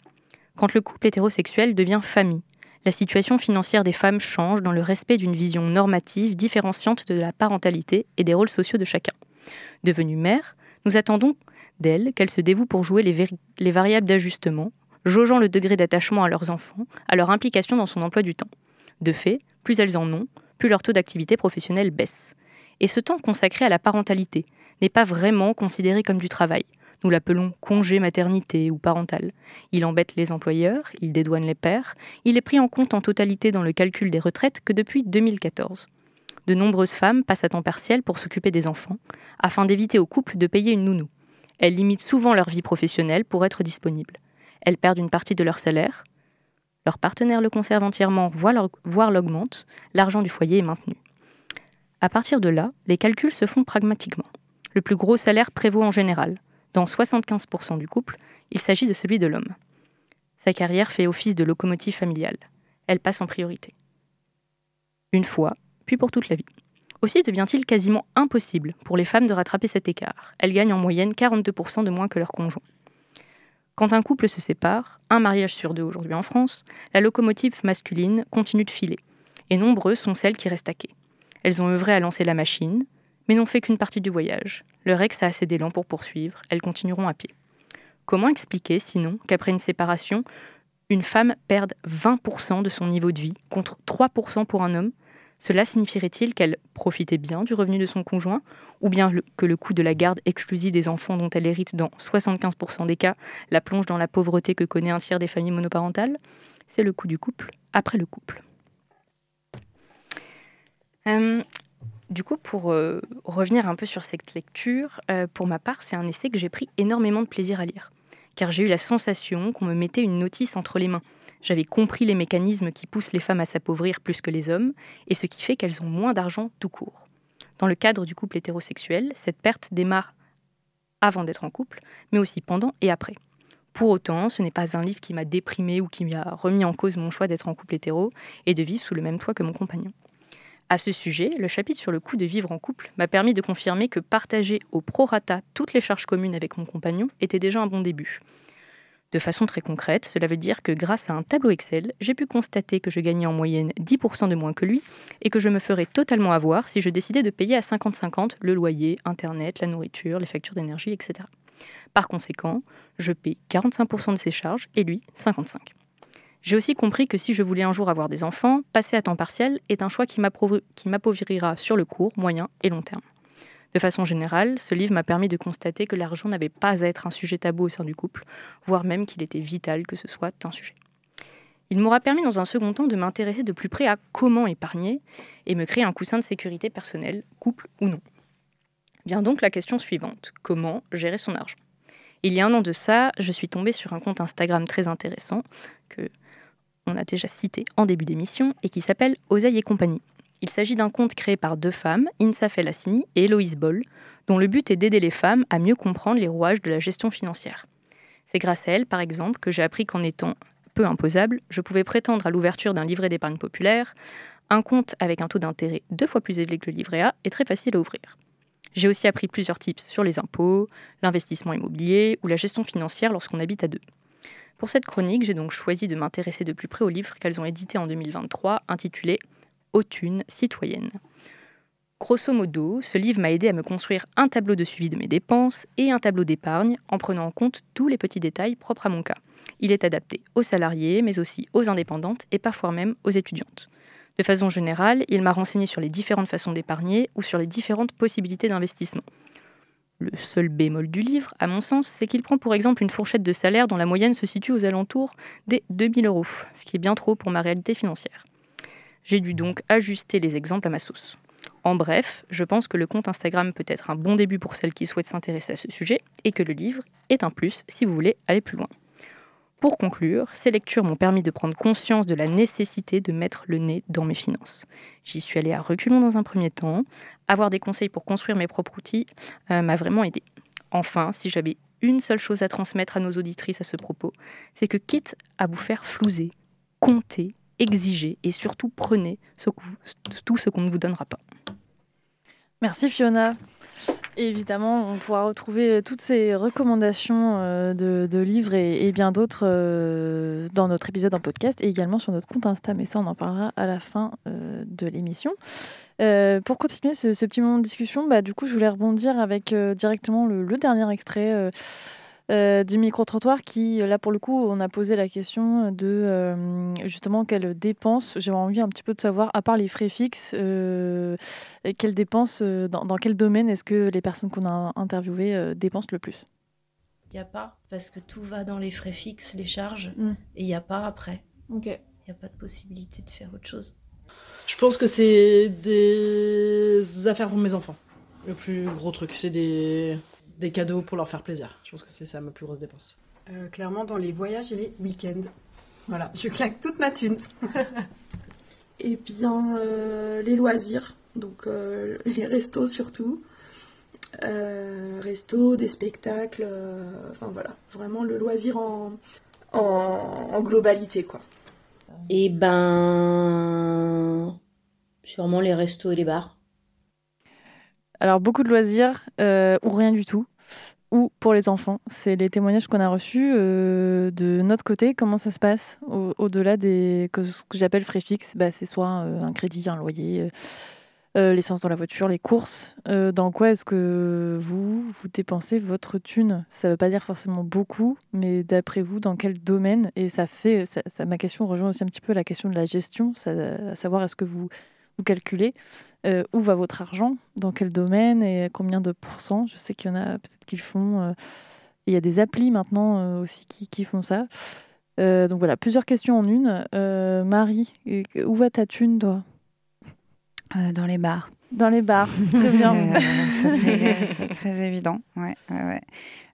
S3: Quand le couple hétérosexuel devient famille, la situation financière des femmes change dans le respect d'une vision normative différenciante de la parentalité et des rôles sociaux de chacun. Devenue mère, nous attendons d'elles qu'elles se dévouent pour jouer les, les variables d'ajustement, jaugeant le degré d'attachement à leurs enfants, à leur implication dans son emploi du temps. De fait, plus elles en ont, plus leur taux d'activité professionnelle baisse. Et ce temps consacré à la parentalité n'est pas vraiment considéré comme du travail. Nous l'appelons congé maternité ou parental. Il embête les employeurs, il dédouane les pères, il est pris en compte en totalité dans le calcul des retraites que depuis 2014. De nombreuses femmes passent à temps partiel pour s'occuper des enfants, afin d'éviter au couple de payer une nounou. Elles limitent souvent leur vie professionnelle pour être disponibles. Elles perdent une partie de leur salaire, leur partenaire le conserve entièrement, voire l'augmente, l'argent du foyer est maintenu. À partir de là, les calculs se font pragmatiquement. Le plus gros salaire prévaut en général. Dans 75% du couple, il s'agit de celui de l'homme. Sa carrière fait office de locomotive familiale. Elle passe en priorité. Une fois, puis pour toute la vie. Aussi devient-il quasiment impossible pour les femmes de rattraper cet écart. Elles gagnent en moyenne 42% de moins que leur conjoint. Quand un couple se sépare, un mariage sur deux aujourd'hui en France, la locomotive masculine continue de filer, et nombreuses sont celles qui restent à quai. Elles ont œuvré à lancer la machine, mais n'ont fait qu'une partie du voyage. Leur ex a assez d'élan pour poursuivre, elles continueront à pied. Comment expliquer, sinon, qu'après une séparation, une femme perde 20% de son niveau de vie, contre 3% pour un homme? Cela signifierait-il qu'elle profitait bien du revenu de son conjoint, ou bien que le coût de la garde exclusive des enfants dont elle hérite dans 75% des cas la plonge dans la pauvreté que connaît un tiers des familles monoparentales? C'est le coût du couple après le couple. Euh, du coup, pour euh, revenir un peu sur cette lecture, euh, pour ma part, c'est un essai que j'ai pris énormément de plaisir à lire, car j'ai eu la sensation qu'on me mettait une notice entre les mains. J'avais compris les mécanismes qui poussent les femmes à s'appauvrir plus que les hommes, et ce qui fait qu'elles ont moins d'argent tout court. Dans le cadre du couple hétérosexuel, cette perte démarre avant d'être en couple, mais aussi pendant et après. Pour autant, ce n'est pas un livre qui m'a déprimé ou qui m'a remis en cause mon choix d'être en couple hétéro et de vivre sous le même toit que mon compagnon. À ce sujet, le chapitre sur le coût de vivre en couple m'a permis de confirmer que partager au prorata toutes les charges communes avec mon compagnon était déjà un bon début. De façon très concrète, cela veut dire que grâce à un tableau Excel, j'ai pu constater que je gagnais en moyenne 10% de moins que lui et que je me ferais totalement avoir si je décidais de payer à 50-50 le loyer, Internet, la nourriture, les factures d'énergie, etc. Par conséquent, je paie 45% de ses charges et lui 55%. J'ai aussi compris que si je voulais un jour avoir des enfants, passer à temps partiel est un choix qui m'appauvrira sur le court, moyen et long terme. De façon générale, ce livre m'a permis de constater que l'argent n'avait pas à être un sujet tabou au sein du couple, voire même qu'il était vital que ce soit un sujet. Il m'aura permis dans un second temps de m'intéresser de plus près à comment épargner et me créer un coussin de sécurité personnelle, couple ou non. Vient donc la question suivante, comment gérer son argent? Il y a un an de ça, je suis tombée sur un compte Instagram très intéressant que on a déjà cité en début d'émission et qui s'appelle Oseille et compagnie. Il s'agit d'un compte créé par deux femmes, Insa Felassini et Héloïse Boll, dont le but est d'aider les femmes à mieux comprendre les rouages de la gestion financière. C'est grâce à elles, par exemple, que j'ai appris qu'en étant peu imposable, je pouvais prétendre à l'ouverture d'un livret d'épargne populaire, un compte avec un taux d'intérêt deux fois plus élevé que le livret A est très facile à ouvrir. J'ai aussi appris plusieurs tips sur les impôts, l'investissement immobilier ou la gestion financière lorsqu'on habite à deux. Pour cette chronique, j'ai donc choisi de m'intéresser de plus près au livre qu'elles ont édité en 2023, intitulé Autune citoyenne. Grosso modo, ce livre m'a aidé à me construire un tableau de suivi de mes dépenses et un tableau d'épargne en prenant en compte tous les petits détails propres à mon cas. Il est adapté aux salariés, mais aussi aux indépendantes et parfois même aux étudiantes. De façon générale, il m'a renseigné sur les différentes façons d'épargner ou sur les différentes possibilités d'investissement. Le seul bémol du livre, à mon sens, c'est qu'il prend pour exemple une fourchette de salaire dont la moyenne se situe aux alentours des 2000 euros, ce qui est bien trop pour ma réalité financière. J'ai dû donc ajuster les exemples à ma sauce. En bref, je pense que le compte Instagram peut être un bon début pour celles qui souhaitent s'intéresser à ce sujet et que le livre est un plus si vous voulez aller plus loin. Pour conclure, ces lectures m'ont permis de prendre conscience de la nécessité de mettre le nez dans mes finances. J'y suis allée à reculons dans un premier temps. Avoir des conseils pour construire mes propres outils euh, m'a vraiment aidé. Enfin, si j'avais une seule chose à transmettre à nos auditrices à ce propos, c'est que quitte à vous faire flouser, comptez, exigez et surtout prenez tout ce qu'on ne vous donnera pas.
S2: Merci Fiona. Évidemment, on pourra retrouver toutes ces recommandations euh, de, livres et, bien d'autres euh, dans notre épisode en podcast et également sur notre compte Insta. Mais ça, on en parlera à la fin euh, de l'émission. Euh, pour continuer ce, petit moment de discussion, bah, du coup, je voulais rebondir avec euh, directement le dernier extrait euh, du micro-trottoir qui, là, pour le coup, on a posé la question de euh, justement quelles dépenses, j'ai envie un petit peu de savoir, à part les frais fixes, euh, quelles dépenses, dans, dans quel domaine est-ce que les personnes qu'on a interviewées euh, dépensent le plus?
S8: Il n'y a pas, parce que tout va dans les frais fixes, les charges,
S2: Mm.
S8: et il n'y a pas après.
S2: Ok.
S8: Il n'y a pas de possibilité de faire autre chose.
S9: Je pense que c'est des affaires pour mes enfants. Le plus gros truc, c'est des... des cadeaux pour leur faire plaisir. Je pense que c'est ça ma plus grosse dépense.
S10: Euh, clairement, dans les voyages et les week-ends. Voilà, je claque toute ma thune.
S11: Et bien, euh, les loisirs, donc euh, les restos surtout. Euh, restos, des spectacles, euh, enfin voilà, vraiment le loisir en, en, en globalité quoi.
S12: Et ben. Sûrement les restos et les bars.
S2: Alors, beaucoup de loisirs euh, ou rien du tout. Ou pour les enfants. C'est les témoignages qu'on a reçus euh, de notre côté. Comment ça se passe au- au-delà des. que ce que j'appelle frais fixes bah, C'est soit euh, un crédit, un loyer, l'essence dans la voiture, les courses. Dans quoi est-ce que vous, vous dépensez votre thune? Ça ne veut pas dire forcément beaucoup, mais d'après vous, dans quel domaine? Et ça fait. Ça, ma question rejoint aussi un petit peu la question de la gestion, à savoir est-ce que vous, vous calculez? Euh, où va votre argent, dans quel domaine et combien de pourcents. Je sais qu'il y en a peut-être qui le font. euh, il y a des applis maintenant euh, aussi qui, qui font ça. Donc voilà, plusieurs questions en une. Marie, où va ta thune, toi?
S6: Dans les bars.
S2: Dans les bars, très
S6: C'est,
S2: bien.
S6: c'est très, évident. Ouais, ouais.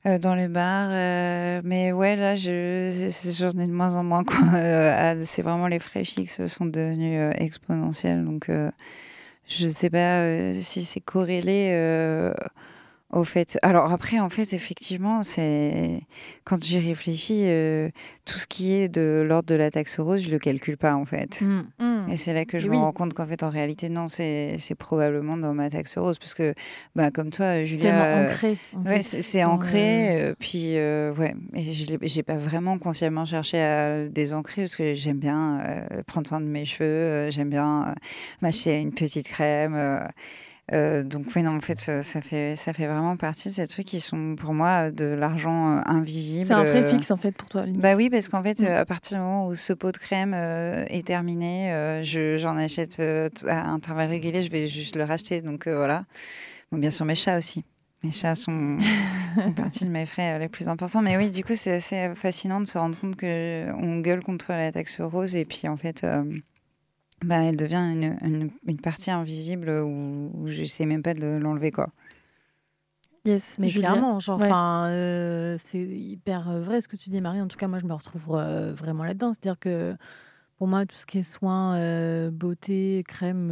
S6: Euh, dans les bars, euh, mais ouais, là, j'en ai de moins en moins. Euh, ah, c'est vraiment les frais fixes sont devenus exponentiels. Donc, je sais pas euh, si c'est corrélé euh, au fait. Alors après, en fait, effectivement, c'est quand j'y réfléchis, euh, tout ce qui est de l'ordre de la taxe rose, je le calcule pas en fait.
S4: Mm.
S2: Mm.
S6: Et c'est là que je me rends compte qu'en fait, en réalité, non, c'est c'est probablement dans ma taxe rose parce que, bah, comme toi, Julia, euh,
S4: ancré, en
S6: ouais,
S4: fait,
S6: c'est c'est ancré. euh, puis euh, ouais, j'ai pas vraiment consciemment cherché à désancrer parce que j'aime bien euh, prendre soin de mes cheveux, euh, j'aime bien euh, m'acheter une petite crème. Euh, euh, donc oui, non, en fait, ça fait, ça fait vraiment partie de ces trucs qui sont pour moi de l'argent euh, invisible.
S2: C'est un
S6: euh,
S2: fixe en fait pour toi. limite.
S6: Bah oui, parce qu'en fait,
S2: Mm.
S6: euh, à partir du moment où ce pot de crème euh, est terminé, euh, je- j'en achète euh, à intervalles réguliers, je vais juste le racheter. Donc euh, voilà. Bon, bien sûr, mes chats aussi. Mes chats sont, partie de mes frais euh, les plus importants. Mais oui, du coup, c'est assez fascinant de se rendre compte qu'on gueule contre la taxe rose et puis en fait, euh, bah, elle devient une, une- une partie invisible où, où je sais même pas de l'enlever. quoi.
S2: Yes,
S4: Mais
S2: Julia.
S4: clairement, genre,
S2: Ouais.
S4: euh, c'est hyper vrai ce que tu dis, Marie. En tout cas, moi, je me retrouve euh, vraiment là-dedans. C'est-à-dire que pour moi, tout ce qui est soins, euh, beauté, crème.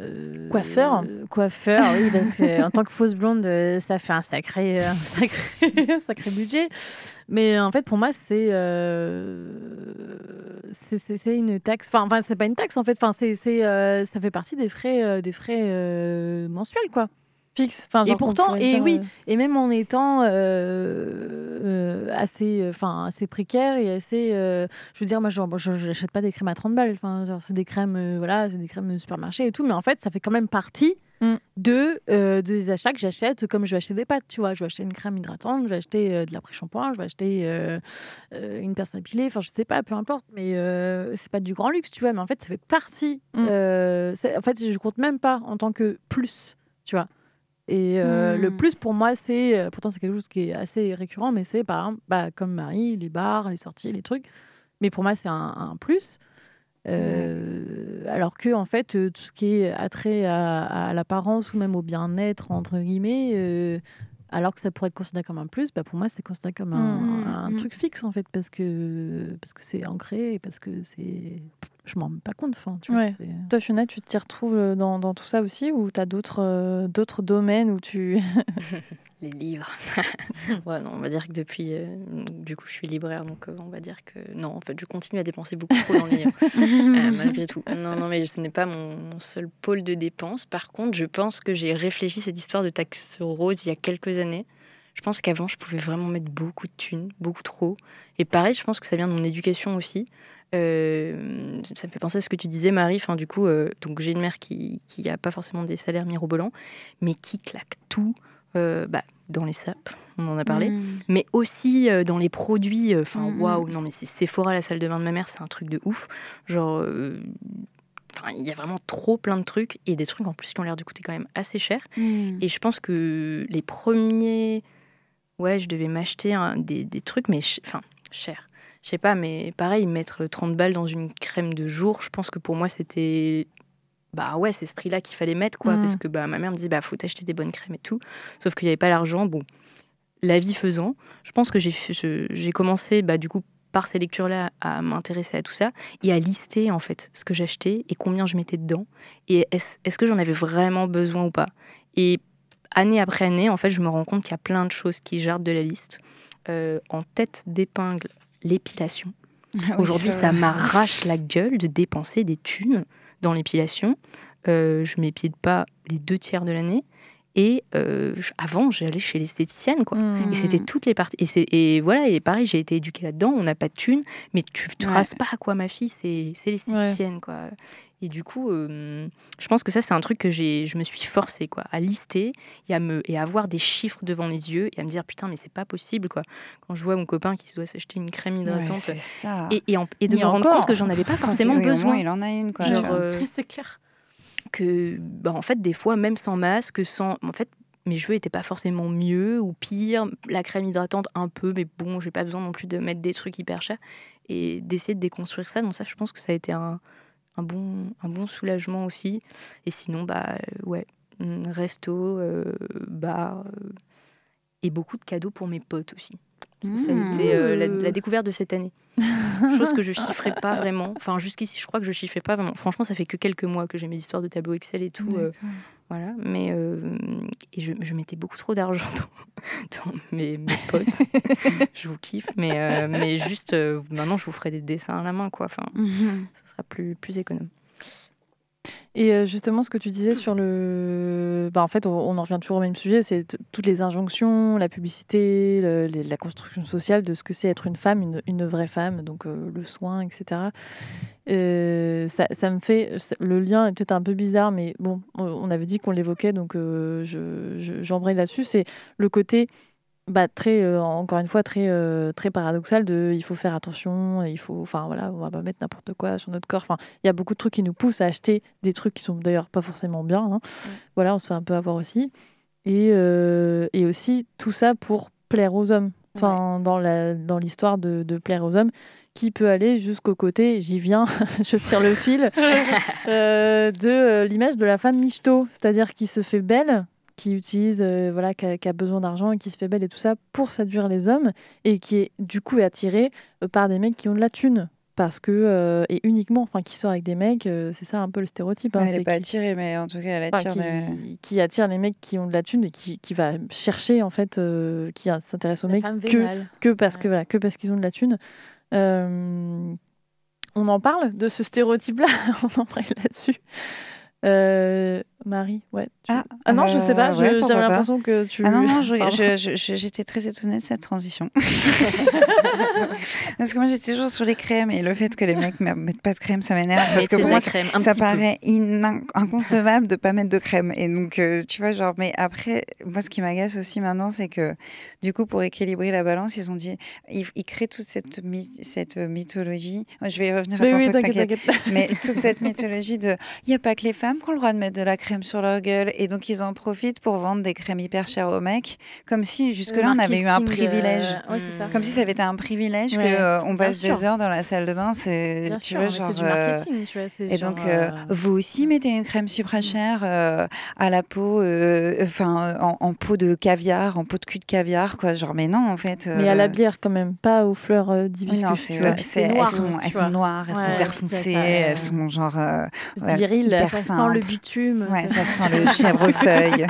S4: Euh, euh,
S2: Coiffeur.
S4: euh, Coiffeur, oui, parce que en tant que fausse blonde, euh, ça fait un sacré, un sacré, un sacré budget. Mais en fait, pour moi, c'est euh, c'est- une taxe. Enfin, enfin, c'est pas une taxe en fait. Enfin, c'est euh, ça fait partie des frais, euh, des frais euh, mensuels, quoi.
S2: Fixe. Enfin,
S4: et pourtant, et
S2: dire,
S4: oui,
S2: euh,
S4: et même en étant euh, euh, assez, enfin, assez précaire et assez, euh, je veux dire, moi, genre, je n'achète pas des crèmes à 30 balles. Enfin, c'est des crèmes, voilà, c'est des crèmes de supermarché et tout, mais en fait, ça fait quand même partie
S2: Mm.
S4: de euh, des achats que j'achète, comme je vais acheter des pâtes, tu vois, je vais acheter une crème hydratante, je vais acheter de l'après-shampoing, je vais acheter une personne épilée, enfin, je sais pas, peu importe, mais c'est pas du grand luxe, tu vois, mais en fait, ça fait partie.
S2: Mm.
S4: en fait, je compte même pas en tant que plus, tu vois. Et euh, le
S2: Mm.
S4: plus pour moi, c'est euh, pourtant c'est quelque chose qui est assez récurrent, mais c'est par exemple, bah, comme Marie, les bars, les sorties, les trucs. Mais pour moi, c'est un, un plus. Euh, Alors que en fait, tout ce qui est attrait à, à l'apparence ou même au bien-être entre guillemets, alors que ça pourrait être considéré comme un plus, bah, pour moi, c'est considéré comme un,
S2: Mm,
S4: un
S2: mm.
S4: truc fixe en fait, parce que parce que c'est ancré et parce que c'est, je m'en rends pas compte. Enfin, tu
S2: Ouais. Toi, Fiona, tu t'y retrouves euh, dans, dans tout ça aussi ou tu as d'autres euh, d'autres domaines où tu.
S3: Les livres. ouais, non, on va dire que depuis, euh, du coup, je suis libraire, donc euh, on va dire que non, en fait, je continue à dépenser beaucoup trop dans les livres, euh, malgré tout. Non, non, mais ce n'est pas mon, mon seul pôle de dépenses. Par contre, je pense que j'ai réfléchi cette histoire de taxe rose il y a quelques années. Je pense qu'avant, je pouvais vraiment mettre beaucoup de thunes, beaucoup trop. Et pareil, je pense que ça vient de mon éducation aussi. Euh, ça me fait penser à ce que tu disais, Marie. Enfin, du coup, euh, donc j'ai une mère qui qui a pas forcément des salaires mirobolants, mais qui claque tout euh, bah, dans les sapes, on en a parlé,
S2: Mm.
S3: mais aussi euh, dans les produits. euh, Enfin,
S2: Mm,
S3: waouh,
S2: mm.
S3: non, mais c'est Sephora, la salle de bain de ma mère, c'est un truc de ouf. Genre, euh, il y a vraiment trop plein de trucs et des trucs en plus qui ont l'air de coûter quand même assez cher. Et je pense que les premiers. Ouais, je devais m'acheter des, des trucs, mais ch- enfin, cher. Je sais pas, mais pareil, mettre 30 balles dans une crème de jour, je pense que pour moi, c'était. Bah ouais, c'est ce prix-là qu'il fallait mettre, quoi.
S2: Mm.
S3: Parce que bah, ma mère me disait, bah, faut t'acheter des bonnes crèmes et tout. Sauf qu'il n'y avait pas l'argent. Bon, la vie faisant, je pense que j'ai commencé, bah, du coup, par ces lectures-là, à m'intéresser à tout ça et à lister, en fait, ce que j'achetais et combien je mettais dedans. Et est-ce que j'en avais vraiment besoin ou pas Et année après année, en fait, je me rends compte qu'il y a plein de choses qui jardent de la liste. Euh, en tête d'épingle, l'épilation.
S6: Ah oui,
S3: Aujourd'hui,
S6: ça
S3: m'arrache la gueule de dépenser des thunes dans l'épilation. Euh, je m'épile pas les deux tiers de l'année. Et euh, avant, j'allais chez l'esthéticienne, quoi. Et c'était toutes les parties. Et, voilà, et pareil, j'ai été éduquée là-dedans. On n'a pas de thunes, mais tu ne
S2: Ouais.
S3: traces pas à quoi ma fille, c'est c'est l'esthéticienne, quoi. Et du coup, euh, je pense que ça, c'est un truc que j'ai, je me suis forcée, quoi, à lister et à, me, et à avoir des chiffres devant les yeux et à me dire, putain, mais c'est pas possible, quoi. Quand je vois mon copain qui doit s'acheter une crème hydratante.
S6: c'est ça.
S3: Et, et, en- et de me rendre compte que j'en avais pas forcément
S6: oui,
S3: besoin.
S6: moins, il en a une, quoi,
S3: euh,
S4: c'est clair.
S3: que, bah, en fait, des fois, même sans masque, sans. En fait, mes cheveux n'étaient pas forcément mieux ou pire. La crème hydratante, un peu, mais bon, j'ai pas besoin non plus de mettre des trucs hyper chers. Et d'essayer de déconstruire ça. Donc, ça, je pense que ça a été un, un, bon, un bon soulagement aussi. Et sinon, bah, euh, ouais, hum, resto, euh, bar. euh, et beaucoup de cadeaux pour mes potes aussi. Ça, ça a été euh, la, la découverte de cette année. Chose que je chiffrais pas vraiment. Enfin, jusqu'ici, je crois que je chiffrais pas vraiment. Franchement, ça fait que quelques mois que j'ai mes histoires de tableau Excel et tout. Voilà. Mais euh, et je, je mettais beaucoup trop d'argent dans, dans mes, mes potes. je vous kiffe, mais, euh, mais juste euh, maintenant, je vous ferai des dessins à la main, quoi. Enfin,
S6: Mhm.
S3: ça sera plus, plus économe.
S2: Et euh, justement, ce que tu disais sur le. Bah, en fait, on, en revient toujours au même sujet c'est toutes les injonctions, la publicité, la construction sociale de ce que c'est être une femme, une, vraie femme, donc euh, le soin, etc. Euh, ça, me fait. Le lien est peut-être un peu bizarre, mais bon, on, avait dit qu'on l'évoquait, donc je- je- j'embraye là-dessus. C'est le côté. Bah, très euh, encore une fois très euh, très paradoxal de il faut faire attention il faut enfin voilà on va pas mettre n'importe quoi sur notre corps. Enfin il y a beaucoup de trucs qui nous poussent à acheter des trucs qui sont d'ailleurs pas forcément bien hein. voilà on se fait un peu avoir aussi. Et euh, et aussi tout ça pour plaire aux hommes. Enfin dans la dans l'histoire de, de plaire aux hommes qui peut aller jusqu'au côté j'y viens je tire le fil euh, de euh, l'image de la femme michto. C'est-à-dire qui se fait belle qui utilise, euh, voilà, qui a, qui a besoin d'argent et qui se fait belle et tout ça pour séduire les hommes et qui est du coup attirée euh, par des mecs qui ont de la thune. Parce que, euh, et uniquement, enfin, qui sort avec des mecs, euh, c'est ça un peu le stéréotype. hein,
S6: elle n'est pas
S2: qui-
S6: attirée, mais en tout cas, elle
S2: enfin,
S6: attire.
S2: qui,
S6: des-
S2: qui attire les mecs qui ont de la thune et qui, qui va chercher, en fait, euh, qui s'intéresse aux
S3: La
S2: mecs que, parce que voilà, que parce qu'ils ont de la thune. Euh, on en parle de ce stéréotype-là, on en parle là-dessus. Marie, ouais. tu- Ah, non, je sais pas,
S6: Euh,
S2: j'avais l'impression que tu.
S6: Ah non, non, j'étais très étonnée de cette transition. parce que moi, j'étais toujours sur les crèmes et le fait que les mecs ne mettent pas de crème, ça m'énerve. Parce que pour moi,
S3: crème,
S6: ça paraît in- inconcevable de pas mettre de crème. Et donc, euh, tu vois, genre, mais après, moi, ce qui m'agace aussi maintenant, c'est que du coup, pour équilibrer la balance, ils ont dit, ils, ils créent toute cette, cette mythologie. Je vais y revenir à
S2: Oui,
S6: ton
S2: oui,
S6: truc,
S2: t'inquiète.
S6: Mais toute cette mythologie de, il n'y a pas que les femmes qui ont le droit de mettre de la crème sur leur gueule. Et donc, ils en profitent pour vendre des crèmes hyper chères aux mecs. Comme si, jusque-là, on avait eu un
S2: marketing, euh,
S6: privilège.
S2: ouais, ça.
S6: Comme si ça avait été un privilège
S2: Ouais,
S6: que euh, on passe des heures dans la salle de bain. C'est, tu
S2: sûr,
S6: vois, genre.
S2: du
S6: euh,
S2: marketing, tu vois,
S6: et
S2: genre,
S6: donc, euh,
S2: euh,
S6: vous aussi mettez une crème super chère euh, à la peau, enfin, en, en peau de caviar, en peau de cul de caviar, quoi. Genre, mais non, en fait.
S2: Mais à la bière, quand même, pas aux fleurs d'hibiscus.
S6: non,
S2: tu vois. noir,
S6: elles sont, elles sont noires, elles sont vert foncé, elles sont genre euh, ouais,
S2: Viril,
S6: hyper simples.
S2: le bitume.
S6: Ouais, ça sent le chèvrefeuille.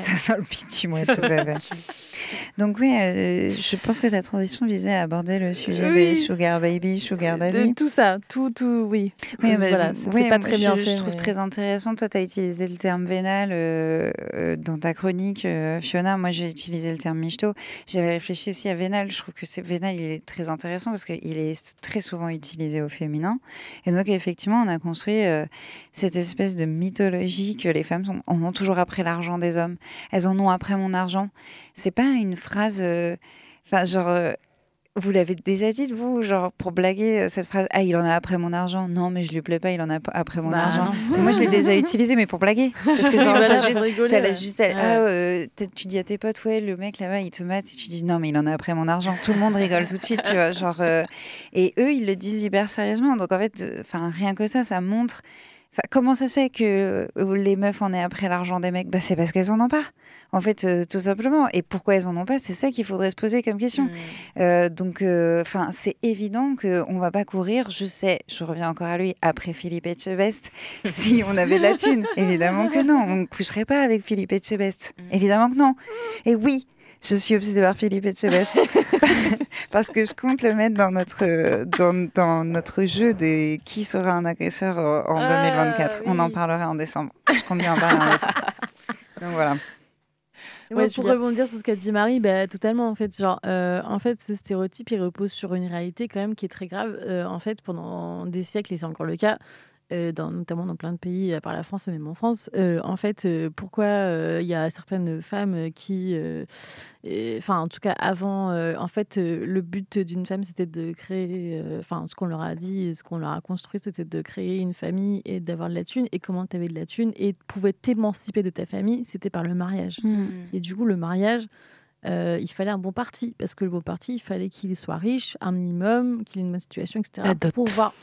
S6: Ça sent le ouais, tout à fait. Donc oui, euh, je pense que ta transition visait à aborder le sujet
S2: Oui.
S6: des sugar baby, sugar
S2: De
S6: daddy.
S2: tout ça, tout, tout, oui.
S6: Oui, bah,
S2: voilà,
S6: oui,
S2: pas très bien
S6: je,
S2: fait.
S6: Je trouve très intéressant. Toi, tu as utilisé le terme vénal euh, euh, dans ta chronique, Fiona. Moi, j'ai utilisé le terme michto. J'avais réfléchi aussi à vénal. Je trouve que c'est vénal, il est très intéressant parce qu'il est très souvent utilisé au féminin. Et donc, effectivement, on a construit cette espèce de mythologie que les femmes sont, en ont toujours après l'argent des hommes. Elles en ont après mon argent. C'est pas une phrase. euh, Enfin, genre. euh, vous l'avez déjà dit, vous, genre pour blaguer euh, cette phrase Ah, il en a après mon argent. Non, mais je lui plais pas, il en a après mon
S2: Bah,
S6: argent. Moi, je l'ai déjà utilisé, mais pour blaguer. Parce que, genre, t'as juste,
S2: rigoler,
S6: t'as la- juste
S2: Ouais.
S6: ah, euh, tu dis à tes potes, ouais, le mec là-bas, il te mate, et tu dis non, mais il en a après mon argent. Tout le monde rigole tout de suite, tu vois. Genre, euh, et eux, ils le disent hyper sérieusement. Donc, en fait, enfin, rien que ça, ça montre. Enfin, comment ça se fait que euh, les meufs en aient après l'argent des mecs? Bah, C'est parce qu'elles en ont pas. En fait, euh, tout simplement. Et pourquoi elles en ont pas? C'est ça qu'il faudrait se poser comme question. Euh, donc, euh, enfin, c'est évident qu'on va pas courir. Je sais, je reviens encore à lui, après Philippe Etchebest, si on avait de la thune. Évidemment que non. On ne coucherait pas avec Philippe Etchebest. Évidemment que non. Et oui, je suis obsédée par Philippe Etchebest. Parce que je compte le mettre dans notre, dans, dans notre jeu des qui sera un agresseur en
S2: Ah,
S6: 2024. On en parlera en décembre. Je compte bien en parler en décembre. Donc voilà.
S2: Ouais,
S3: Ouais,
S2: pour rebondir sur ce qu'a dit Marie, bah, totalement en fait. Genre, euh, en fait, ce stéréotype, il repose sur une réalité quand même qui est très grave. Euh, en fait, pendant des siècles, et c'est encore le cas, euh, dans, notamment dans plein de pays, à part la France et même en France, euh, en fait, euh, pourquoi il y a certaines femmes qui, enfin, en tout cas, avant, en fait, le but d'une femme, c'était de créer, enfin, ce qu'on leur a dit, et ce qu'on leur a construit, c'était de créer une famille et d'avoir de la thune. Et comment tu avais de la thune et pouvais t'émanciper de ta famille, c'était par le mariage.
S6: Mm.
S2: Et du coup, le mariage, euh, il fallait un bon parti. Parce que le bon parti, il fallait qu'il soit riche, un minimum, qu'il ait une bonne situation, etc. Pour pouvoir.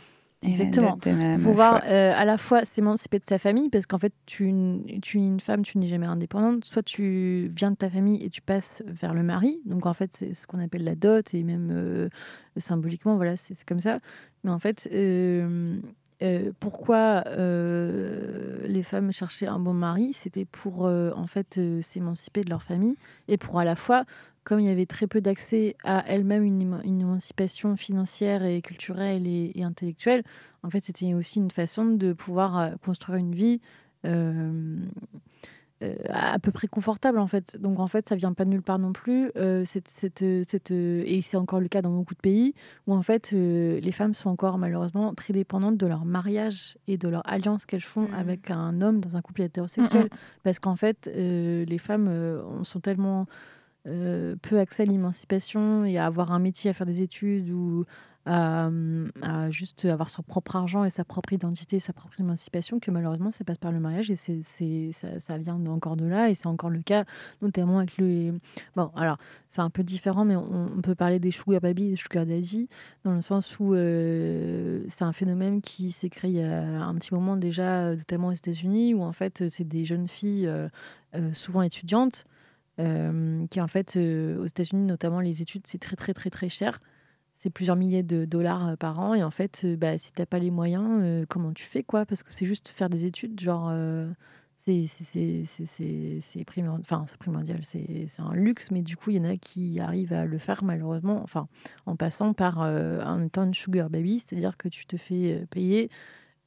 S2: Exactement.
S6: de meuf,
S2: pouvoir euh, à la fois s'émanciper de sa famille, parce qu'en fait, tu, tu es une femme, tu n'es jamais indépendante. Soit tu viens de ta famille et tu passes vers le mari. Donc en fait, c'est ce qu'on appelle la dot, et même euh, symboliquement, voilà, c'est comme ça. Mais en fait, euh,
S4: euh, pourquoi euh, les femmes cherchaient un bon mari? C'était pour euh, en fait euh, s'émanciper de leur famille et pour à la fois, comme il y avait très peu d'accès à elles-mêmes une, une émancipation financière et culturelle et, et intellectuelle, en fait c'était aussi une façon de pouvoir euh, construire une vie euh, euh, à peu près confortable en fait. Donc en fait, ça vient pas de nulle part non plus. Euh, cette, cette, cette, et c'est encore le cas dans beaucoup de pays où en fait les femmes sont encore malheureusement très dépendantes de leur mariage et de leur alliance qu'elles font avec un homme dans un couple hétérosexuel.
S2: Mhm.
S4: Parce qu'en fait, les femmes on- sont tellement euh, peu accès à l'émancipation et à avoir un métier, à faire des études ou à, à juste avoir son propre argent et sa propre identité, sa propre émancipation, que malheureusement ça passe par le mariage et ça, vient encore de là et c'est encore le cas notamment avec le... Bon, alors c'est un peu différent mais on, peut parler des sugar baby et des sugar daddy dans le sens où euh, c'est un phénomène qui s'est créé il y a un petit moment déjà, notamment aux États-Unis, où en fait c'est des jeunes filles euh, euh, souvent étudiantes euh, qui en fait euh, aux États-Unis notamment les études c'est très très très très cher. C'est plusieurs milliers de dollars euh, par an. Et en fait euh, bah, si t'as pas les moyens euh, comment tu fais quoi? Parce que c'est juste faire des études genre euh, c'est primordial enfin primordial. C'est un luxe. Mais du coup il y en a qui arrivent à le faire malheureusement enfin en passant par euh, en étant une sugar baby. C'est à dire que tu te fais euh, payer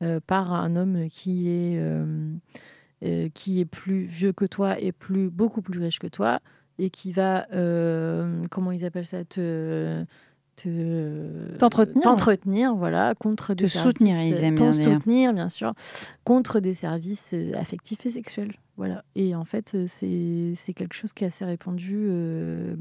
S4: euh, par un homme qui est euh, euh, qui est plus vieux que toi et plus beaucoup plus riche que toi et qui va euh, comment ils appellent ça te te-
S2: T'entretenir.
S4: t'entretenir voilà contre
S6: Te
S4: des
S6: soutenir,
S4: services-
S6: ils aiment bien
S4: soutenir bien sûr contre des services euh, affectifs et sexuels voilà et en fait euh, c'est quelque chose qui est assez répandu euh,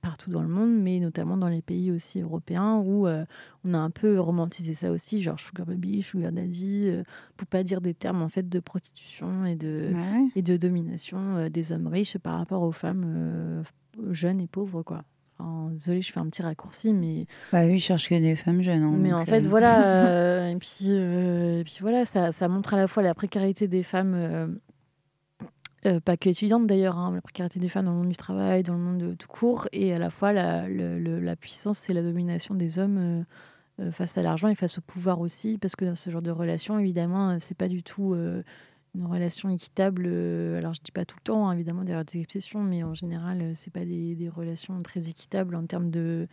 S4: partout dans le monde mais notamment dans les pays aussi européens où euh, on a un peu romantisé ça aussi genre sugar baby sugar daddy euh, pour pas dire des termes en fait de prostitution et de
S6: Bah ouais.
S4: et de domination des hommes riches par rapport aux femmes jeunes et pauvres quoi Enfin, désolée je fais un petit raccourci mais
S6: Bah oui, ils cherchent que des femmes jeunes. hein,
S4: mais en fait,
S6: euh,
S4: voilà. euh, et, puis, euh, et puis voilà, ça, ça montre à la fois la précarité des femmes, euh, pas que étudiantes d'ailleurs, hein, la précarité des femmes dans le monde du travail, dans le monde de, tout court, et à la fois la, la puissance et la domination des hommes euh, euh, face à l'argent et face au pouvoir aussi, parce que dans ce genre de relation, évidemment, c'est pas du tout une relation équitable. alors je dis pas tout le temps, hein, évidemment, aura des exceptions, mais en général, c'est pas des, relations très équitables en termes de,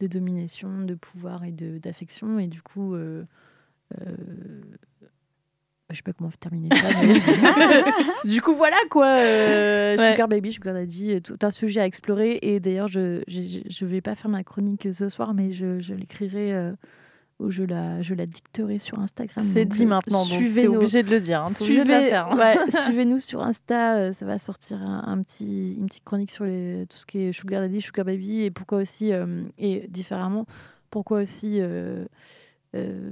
S4: de domination, de pouvoir et d'affection. Et du coup, je sais pas comment terminer ça. mais- du coup, voilà quoi. Euh,
S2: Ouais.
S4: Sugar Baby, Sugar Daddy, euh, tout un sujet à explorer. Et d'ailleurs, je, je, je vais pas faire ma chronique ce soir, mais je, je l'écrirai. euh, ou je la, je la dicterai sur Instagram.
S2: C'est dit maintenant, donc t'es obligé de le dire, hein, t'es obligé de la
S4: suivez-
S2: faire, hein.
S4: ouais, Suivez-nous sur Insta, euh, ça va sortir un, un petit, une petite chronique sur les, tout ce qui est Sugar Daddy, Sugar Baby, et pourquoi aussi, et différemment, pourquoi aussi euh,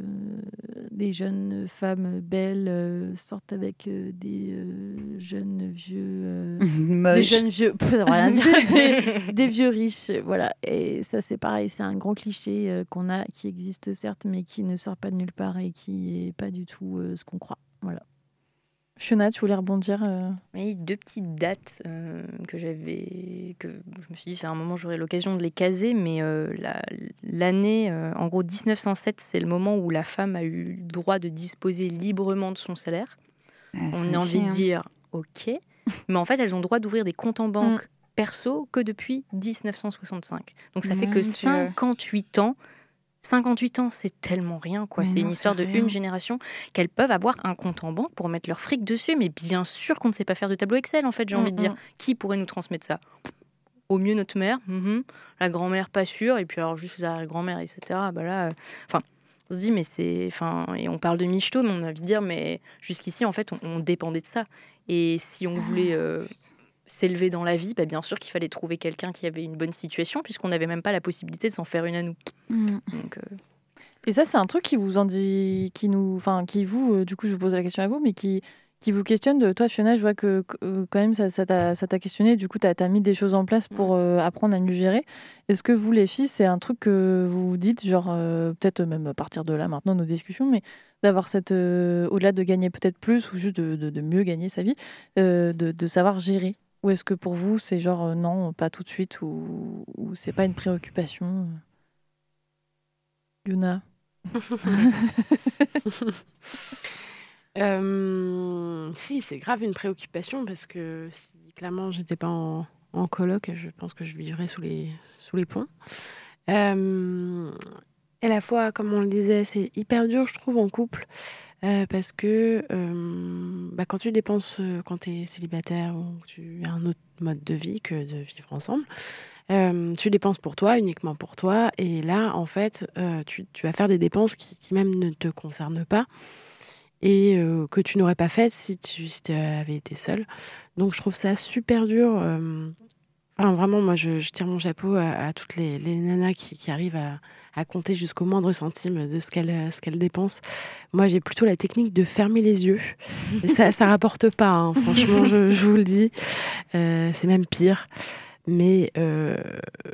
S4: des jeunes femmes belles euh, sortent avec euh, des jeunes vieux. des jeunes vieux, rien dire, des, des vieux riches, voilà. Et ça, c'est pareil, c'est un grand cliché qu'on a, qui existe certes, mais qui ne sort pas de nulle part et qui est pas du tout ce qu'on croit. Voilà.
S2: Fiona, tu voulais rebondir euh,
S3: Oui, deux petites dates euh, que j'avais, que je me suis dit, à un moment, j'aurai l'occasion de les caser, mais euh, la- l'année, euh, en gros, 1907, c'est le moment où la femme a eu le droit de disposer librement de son salaire.
S6: Ah,
S3: On a envie de
S6: hein.
S3: dire, ok, mais en fait, elles ont le droit d'ouvrir des comptes en banque perso que depuis 1965. Donc ça fait que
S6: Dieu.
S3: 58 ans. 58 ans, c'est tellement rien, quoi. C'est une histoire de
S6: rien.
S3: une génération qu'elles peuvent avoir un compte en banque pour mettre leur fric dessus. Mais bien sûr qu'on ne sait pas faire de tableau Excel, en fait, j'ai
S2: Mm,
S3: envie de dire.
S2: mm.
S3: Qui pourrait nous transmettre ça? Au mieux notre mère, mhm. la grand-mère pas sûre, et puis alors juste la grand-mère, etc. Bah là, euh, enfin, on se dit mais c'est, enfin, et on parle de michto, mais on a envie de dire mais jusqu'ici en fait on, on dépendait de ça. Et si on voulait euh, s'élever dans la vie, bah, bien sûr qu'il fallait trouver quelqu'un qui avait une bonne situation, puisqu'on n'avait même pas la possibilité de s'en faire une à nous. Donc, euh,
S2: Et ça, c'est un truc qui vous en dit, qui nous, enfin, qui vous, euh, du coup, je vous pose la question à vous, mais qui, qui vous questionne. De toi, Fiona, je vois que que, euh, quand même ça, ça t'a, ça t'a questionné. Du coup, tu as, mis des choses en place pour euh, apprendre à mieux gérer. Est-ce que vous, les filles, c'est un truc que vous vous dites, genre euh, peut-être même à partir de là, maintenant, nos discussions, mais d'avoir cette, euh, au-delà de gagner peut-être plus ou juste de, de- de mieux gagner sa vie, euh, de, de savoir gérer. Ou est-ce que pour vous, c'est genre euh, non, pas tout de suite, ou, c'est pas une préoccupation euh? Yuna?
S13: Euh, si, c'est grave une préoccupation parce que si clairement j'étais pas en, en coloc, je pense que je vivrais sous les, ponts. Et la fois, comme on le disait, c'est hyper dur, je trouve, en couple. euh, parce que euh, bah, quand tu dépenses, euh, quand tu es célibataire ou tu as un autre mode de vie que de vivre ensemble, tu dépenses pour toi, uniquement pour toi. Et là, en fait, tu, vas faire des dépenses qui, même ne te concernent pas et que tu n'aurais pas faites si tu avais été seule. Donc, je trouve ça super dur. Enfin, vraiment, moi, je, je tire mon chapeau à, à toutes les, les nanas qui, qui arrivent à, à compter jusqu'au moindre centime de ce qu'elles dépensent. Moi, j'ai plutôt la technique de fermer les yeux. Et ça, ça rapporte pas, hein, franchement, je, je vous le dis. Euh, c'est même pire. Mais, euh,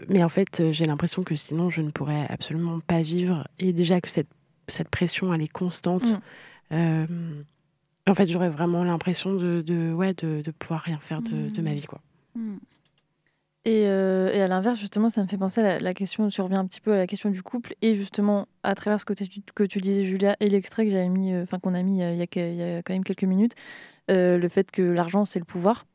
S13: mais en fait, j'ai l'impression que sinon, je ne pourrais absolument pas vivre. Et déjà que cette, cette pression, elle est constante.
S4: Mm.
S13: Euh, en fait, j'aurais vraiment l'impression de, de, ouais, de, de pouvoir rien faire de, de ma vie, quoi.
S4: Et, euh, et à l'inverse, justement, ça me fait penser à la, la question, tu reviens un petit peu à la question du couple, et justement, à travers ce que, tu- que tu disais, Julia, et l'extrait que j'avais mis, euh, enfin qu'on a mis euh, il y, a, que- il y a quand même quelques minutes, euh, le fait que l'argent, c'est le pouvoir,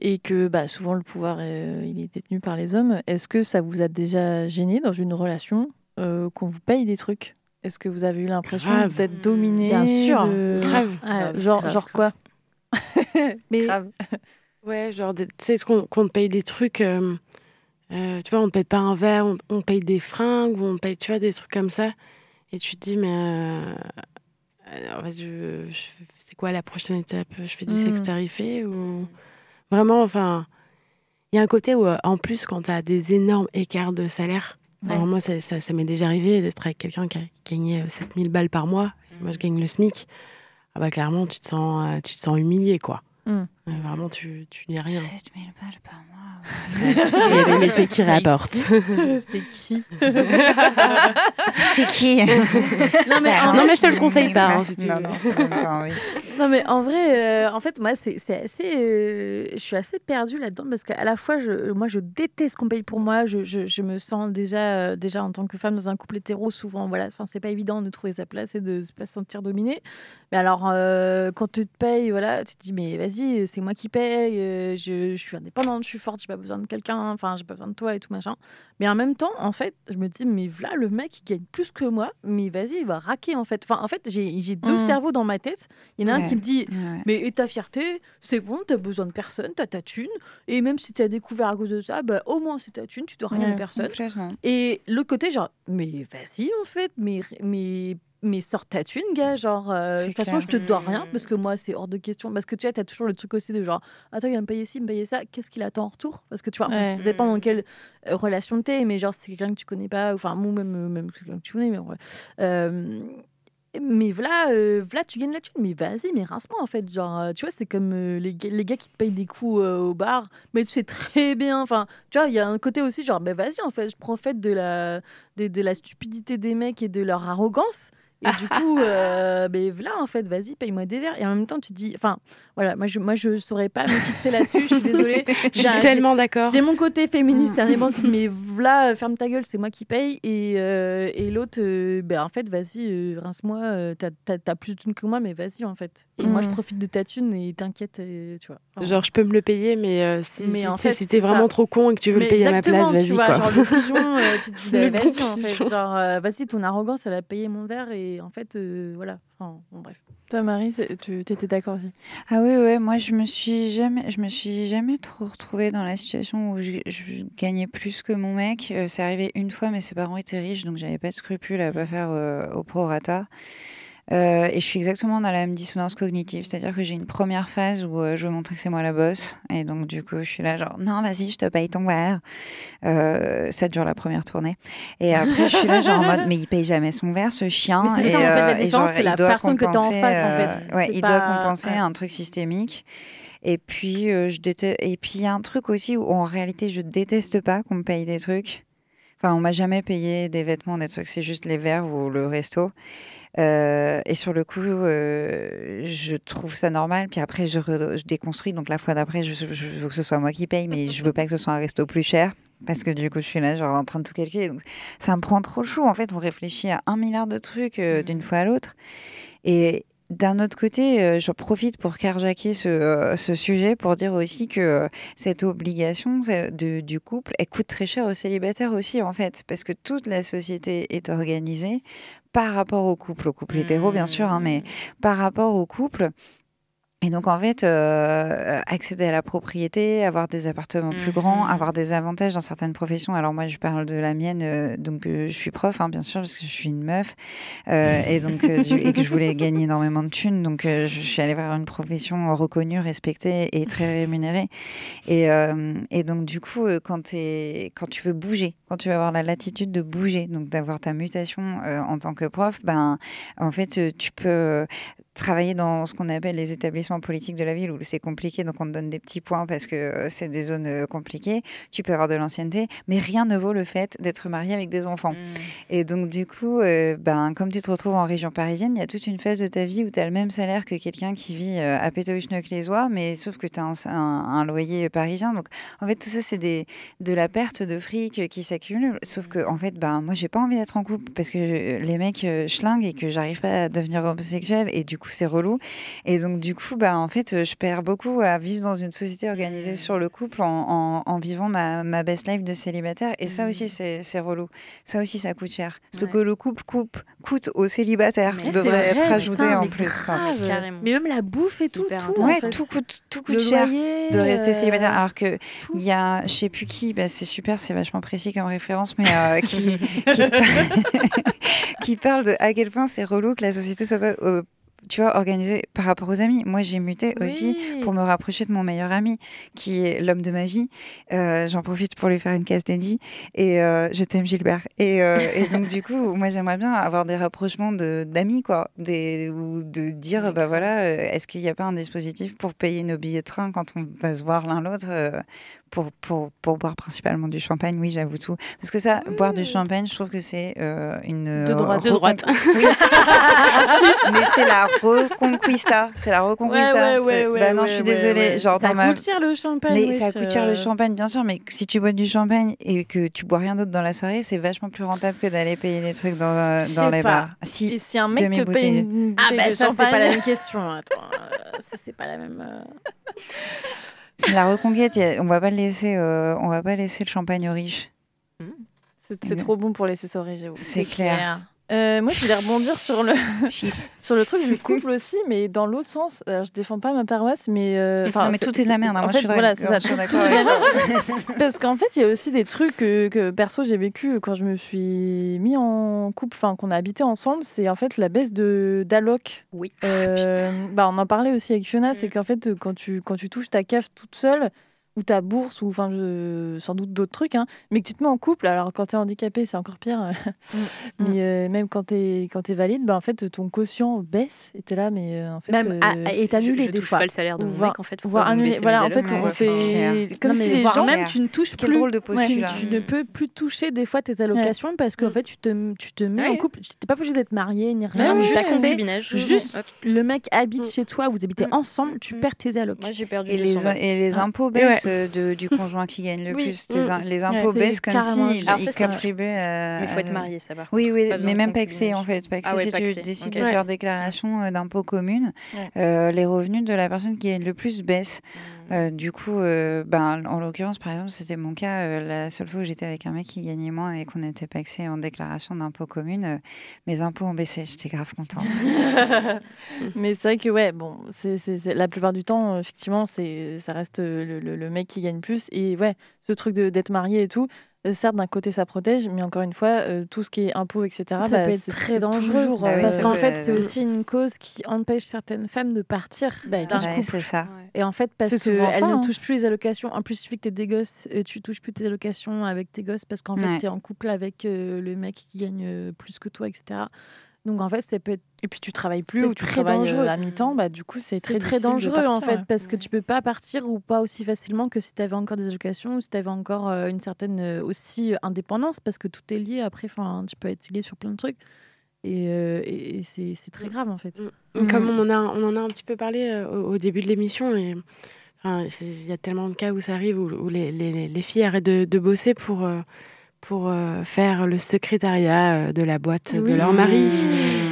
S4: et que bah, souvent le pouvoir, euh, il est détenu par les hommes. Est-ce que ça vous a déjà gêné dans une relation euh, qu'on vous paye des trucs? Est-ce que vous avez eu l'impression d'être dominé
S2: Bien sûr.
S4: de-
S13: Grave.
S4: Ah,
S13: Grave,
S4: genre,
S13: grave,
S4: genre quoi?
S13: Mais
S4: Grave.
S13: Ouais, genre, tu sais, qu'on te paye des trucs, euh, euh, tu vois, on paye pas un verre, on, on paye des fringues, on paye, tu vois, des trucs comme ça. Et tu te dis, mais euh, alors, vas-y, je, je fais- c'est quoi la prochaine étape? Je fais du sexe
S4: Mm.
S13: tarifé ou vraiment, enfin, il y a un côté où, euh, en plus, quand tu as des énormes écarts de salaire,
S4: Ouais.
S13: alors moi, ça, ça, ça m'est déjà arrivé d'être avec quelqu'un qui euh, 7000 balles par mois, moi, je gagne le SMIC. Ah bah, clairement, tu te sens, tu te sens humilié, quoi.
S4: Mm.
S13: Euh, Vraiment, tu, tu n'es rien.
S6: 7000 balles par mois.
S13: Il y a des métiers qui rapportent.
S4: C'est qui?
S6: C'est qui?
S4: Non mais, en
S13: non,
S4: vrai-
S13: mais je te le conseille pas, hein, si tu
S6: Non, c'est
S4: mais en vrai, euh, en fait moi c'est c'est assez, euh, je suis assez perdue là-dedans parce qu'à la fois je, moi je déteste qu'on paye pour moi, je, je, je me sens déjà, euh, déjà en tant que femme dans un couple hétéro souvent voilà, enfin c'est pas évident de trouver sa place et de se pas se sentir dominée. Mais alors euh, quand tu te payes, voilà, tu te dis mais vas-y c'est moi qui paye, euh, je, je suis indépendante, je suis forte, j'ai pas besoin de quelqu'un, enfin j'ai pas besoin de toi et tout machin. Mais en même temps en fait je me dis mais voilà le mec il gagne plus que moi, mais vas-y il va raquer en fait. Enfin en fait j'ai j'ai deux
S6: Mm.
S4: cerveaux dans ma tête. Il y en a un qui me dit
S6: Ouais.
S4: mais et ta fierté, c'est bon, t'as besoin de personne, t'as ta thune. Et même si t'as découvert à cause de ça, bah, au moins c'est ta thune, tu dois rien
S6: Ouais,
S4: à personne. Et l'autre côté, genre, mais vas-y en fait, mais, mais, mais sors ta thune, gars. Genre, euh, de toute façon, je te dois rien parce que moi, c'est hors de question. Parce que tu vois, t'as toujours le truc aussi de genre, attends, il va me payer ci, il me payer ça, qu'est-ce qu'il attend en retour? Parce que tu vois,
S2: Ouais.
S4: ça dépend dans quelle euh, relation t'es, mais genre, c'est quelqu'un que tu connais pas, enfin, ou même, euh, même quelqu'un que tu connais, mais ouais. Euh, mais voilà, euh, voilà, tu gagnes la thune, mais vas-y, mais rince-moi en fait. Genre, tu vois, c'est comme euh, les, gars- les gars qui te payent des coups euh, au bar, mais tu sais très bien. Enfin, tu vois, il y a un côté aussi, genre, bah vas-y, en fait, je profite de la, de, de la stupidité des mecs et de leur arrogance. Et du coup, euh, ben voilà, en fait, vas-y, paye-moi des verres. Et en même temps, tu te dis, enfin, voilà, moi je, moi, je saurais pas me fixer là-dessus, je suis désolée.
S13: Suis tellement d'accord.
S4: J'ai mon côté féministe, qui mais voilà, ferme ta gueule, c'est moi qui paye. Et, euh, et l'autre, euh, ben en fait, vas-y, euh, rince-moi, euh, t'as- plus de thunes que moi, mais vas-y, en fait. Et moi, je
S13: Mm.
S4: profite de ta thune et t'inquiète, tu vois.
S13: Genre, je peux me le payer, mais euh, si,
S4: Mais
S13: si,
S4: en
S13: si-
S4: fait,
S13: si t'es vraiment
S4: ça.
S13: trop con et que tu veux
S4: Mais
S13: le payer à ma place,
S4: tu
S13: vas-y,
S4: vois,
S13: quoi.
S4: genre le pigeon, euh, tu te dis, bah, vas-y, en fait. Genre, euh, vas-y, ton arrogance, elle a payé mon verre, et en fait, euh, voilà. Enfin, bon, bref. Toi, Marie, tu étais d'accord aussi?
S6: Ah oui, ouais, moi je me suis jamais, je me suis jamais trop retrouvée dans la situation où je, je gagnais plus que mon mec. Euh, c'est arrivé une fois, mais ses parents étaient riches, donc j'avais pas de scrupule à pas faire euh, au prorata. Euh, et je suis exactement dans la même dissonance cognitive, c'est-à-dire que j'ai une première phase où euh, je veux montrer que c'est moi la boss, et donc du coup je suis là genre non vas-y je te paye ton verre. Euh, ça dure la première tournée, et après je suis là genre en mode mais il paye jamais son verre ce chien.
S4: Mais c'est
S6: et,
S4: ça, en fait, la différence, c'est la personne que t'as en face, en fait.
S6: ouais, il
S4: pas-
S6: doit compenser
S4: ouais.
S6: un truc systémique. Et puis, je déteste... et puis il y a un truc aussi où en réalité je déteste pas qu'on me paye des trucs. Enfin, on m'a jamais payé des vêtements, des trucs. C'est juste les verres ou le resto. Euh, et sur le coup, euh, je trouve ça normal. Puis après, je, re- je déconstruis. Donc la fois d'après, je, je veux que ce soit moi qui paye, mais je veux pas que ce soit un resto plus cher. Parce que du coup, je suis là, genre, en train de tout calculer. Donc, ça me prend trop chaud. En fait, on réfléchit à un milliard de trucs euh, d'une fois à l'autre. Et d'un autre côté, j'en profite pour carjacker ce, ce sujet pour dire aussi que cette obligation de- du couple, elle coûte très cher aux célibataires aussi, en fait. Parce que toute la société est organisée par rapport au couple, au couple hétéro, bien sûr, hein, mais par rapport au couple. Et donc, en fait, euh, accéder à la propriété, avoir des appartements plus grands, avoir des avantages dans certaines professions. Alors, moi, je parle de la mienne, euh, donc euh, je suis prof, hein, bien sûr, parce que je suis une meuf, et, donc, du- et que je voulais gagner énormément de thunes. Donc, je suis allée vers une profession reconnue, respectée et très rémunérée. Et, et donc, du coup, quand tu veux bouger, quand tu veux avoir la latitude de bouger, donc d'avoir ta mutation euh, en tant que prof, ben, en fait, euh, tu peux euh, travailler dans ce qu'on appelle les établissements politiques de la ville où c'est compliqué, donc on te donne des petits points parce que c'est des zones compliquées. Tu peux avoir de l'ancienneté, mais rien ne vaut le fait d'être marié avec des enfants. Et donc, du coup, euh, ben, comme tu te retrouves en région parisienne, il y a toute une phase de ta vie où tu as le même salaire que quelqu'un qui vit euh, à Pétoche-Neuc-les-Oies, mais sauf que tu as un, un- un loyer parisien. Donc, en fait, tout ça, c'est des, de la perte de fric qui s'accumule. Sauf que, en fait, ben, moi, j'ai pas envie d'être en couple parce que les mecs euh, schlinguent et que j'arrive pas à devenir homosexuelle et du coup, c'est relou. Et donc, du coup, ben, en fait, je perds beaucoup à vivre dans une société organisée sur le couple en, en- en vivant ma, ma best life de célibataire. Et ça aussi, c'est c'est relou. Ça aussi, ça coûte cher. Ce que le couple coupe, coûte aux célibataires
S4: Mais
S6: devrait
S4: vrai,
S6: être ajouté
S4: putain,
S6: en
S4: mais
S6: plus.
S4: grave. Mais même la bouffe et tout, tout.
S6: Ouais,
S4: en fait.
S6: tout coûte, tout coûte
S4: Le
S6: cher
S4: loyer,
S6: de rester
S4: euh,
S6: célibataire. Alors que il y a, je sais plus qui, bah, c'est super, c'est vachement précis comme référence, mais euh, qui, qui, par- qui parle de à quel point c'est relou que la société soit pas, euh, tu vois, organisée par rapport aux amis. Moi, j'ai muté aussi pour me rapprocher de mon meilleur ami, qui est l'homme de ma vie. Euh, J'en profite pour lui faire une case dédiée. Et je t'aime, Gilbert. Et, et donc, du coup, moi, j'aimerais bien avoir des rapprochements de- d'amis, quoi. Des, ou de dire, bah voilà, est-ce qu'il n'y a pas un dispositif pour payer nos billets de train quand on va se voir l'un l'autre pour, pour, pour boire principalement du champagne, oui, j'avoue tout. Parce que ça, boire du champagne, je trouve que c'est euh, une.
S4: De droite. De droite.
S6: Oui. Mais c'est la reconquista. C'est la reconquista.
S4: Ouais, ouais, ouais,
S6: bah non,
S4: ouais,
S6: je suis désolée.
S4: ouais.
S6: Genre,
S4: Ça
S6: ma-
S4: coûte cher, le champagne,
S6: Mais
S4: wesh,
S6: ça coûte cher le
S4: euh.
S6: champagne, bien sûr. Mais si tu bois du champagne et que tu bois rien d'autre dans la soirée, c'est vachement plus rentable que d'aller payer des trucs dans, euh, dans les
S2: pas.
S6: bars. Si,
S2: Et si un mec te paye une
S4: Ah bah
S2: de
S4: ça c'est pas la même question. Attends, euh, ça c'est pas la même.
S6: C'est la reconquête. a- On va pas laisser, euh, on va pas laisser le champagne aux riches.
S2: C'est trop bon pour laisser ça au régime.
S6: C'est clair.
S2: Euh, moi, je voulais rebondir sur le sur le truc du couple aussi, mais dans l'autre sens. Alors, je défends pas ma paroisse, mais euh, enfin,
S6: mais tout est de la merde, hein.
S2: En
S6: Moi,
S2: fait,
S6: je suis
S2: voilà, c'est ça. Parce qu'en fait, il y a aussi des trucs que, que perso j'ai vécu quand je me suis mis en couple, enfin qu'on a habité ensemble. C'est en fait la baisse de d'alloc.
S3: Oui.
S2: bah, on en parlait aussi avec Fiona, c'est qu'en fait, quand tu quand tu touches ta CAF toute seule ou ta bourse ou enfin je- sans doute d'autres trucs hein, mais que tu te mets en couple alors quand tu es handicapé c'est encore pire mais euh, même quand tu es quand tu valide bah en fait ton quotient baisse et tu es là mais euh, en fait
S4: Même à-
S2: euh,
S4: est annulé
S3: je- je
S4: des
S3: touche
S4: fois.
S3: pas le salaire de mon mec, en fait,
S2: voire annulé voilà en fait
S3: Ouais,
S2: c'est comme si les
S4: voire
S2: gens
S4: même tu ne touches plus.
S6: drôle de
S4: Ouais,
S6: postulat.
S4: tu ne peux plus toucher des fois tes allocations parce qu'en fait tu te, tu te mets en
S3: Ouais.
S4: couple. Tu n'es pas obligé d'être marié ni
S3: Ouais,
S4: rien.
S3: juste.
S4: Juste le mec habite chez toi, vous habitez ensemble, tu perds tes allocs.
S3: Moi, j'ai perdu
S6: Et les,
S3: 200 balles.
S6: et les
S4: Ah.
S6: impôts
S4: ouais.
S6: baissent de, du conjoint qui gagne le
S4: Oui.
S6: plus.
S4: Mm.
S6: les impôts baissent comme si ils, contribuaient à.
S3: Mais il faut être
S6: à-
S3: marié, ça, par
S6: Oui, oui,
S3: Pas
S6: mais même paxé en fait. Paxé,
S3: Ah ouais,
S6: si tu décides de faire déclaration euh, d'impôt commune, euh, les revenus de la personne qui gagne le plus baissent.
S3: Mmh.
S6: Euh, du coup, euh, ben, en l'occurrence, par exemple, c'était mon cas. euh, la seule fois où j'étais avec un mec qui gagnait moins et qu'on était paxé en déclaration d'impôt commune, euh, mes impôts ont baissé. J'étais grave contente.
S2: mais c'est vrai que ouais bon c'est la plupart du temps effectivement ça reste le, le- mec qui gagne plus et ouais ce truc d'être marié et tout certes d'un côté ça protège mais encore une fois euh, tout ce qui est impôts etc
S4: ça
S2: bah,
S4: peut être très dangereux
S2: toujours,
S6: Bah oui,
S2: euh,
S4: parce qu'en fait c'est aussi une cause qui empêche certaines femmes de partir
S2: Bah,
S4: d'un
S6: Ouais,
S4: couple.
S6: c'est ça.
S4: Et en fait, parce qu'elles
S2: ça,
S4: ne
S2: hein.
S4: touchent plus les allocations. En plus, il suffit que tu des gosses, euh, tu touches plus tes allocations avec tes gosses parce qu'en fait,
S6: Ouais.
S4: tu es en couple avec euh, le mec qui gagne euh, plus que toi, etc. Donc en fait, ça peut
S2: Et puis tu travailles plus
S4: C'est
S2: ou tu
S4: très
S2: travailles euh,
S4: dangereux.
S2: à mi-temps, bah du coup c'est
S4: c'est
S2: très,
S4: dangereux en fait
S2: ouais.
S4: parce que tu peux pas partir ou pas aussi facilement que si tu avais encore des allocations ou si tu avais encore euh, une certaine euh, aussi euh, indépendance parce que tout est lié après enfin tu peux être lié sur plein de trucs et, euh, c'est c'est très grave en fait.
S13: Comme on en, a, on en a un petit peu parlé euh, au, au début de l'émission, et enfin, c'est- il y a tellement de cas où ça arrive, où, où les, les- les filles arrêtent de, de bosser pour, euh, pour euh, faire le secrétariat euh, de la boîte de leur mari,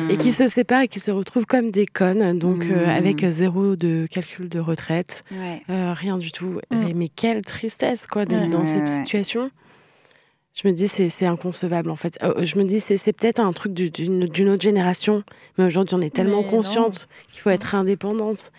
S13: et qui se séparent et qui se retrouvent comme des connes, donc euh,
S6: Mm.
S13: avec zéro de calcul de retraite,
S6: Ouais.
S13: euh, rien du tout.
S6: Mm.
S13: Mais quelle tristesse quoi, d'être
S6: Ouais.
S13: dans cette situation. Je me dis, c'est c'est inconcevable en fait. Euh, je me dis, c'est c'est peut-être un truc du- d'une d'une autre génération. Mais aujourd'hui, on est tellement
S2: Mais
S13: consciente qu'il faut être indépendante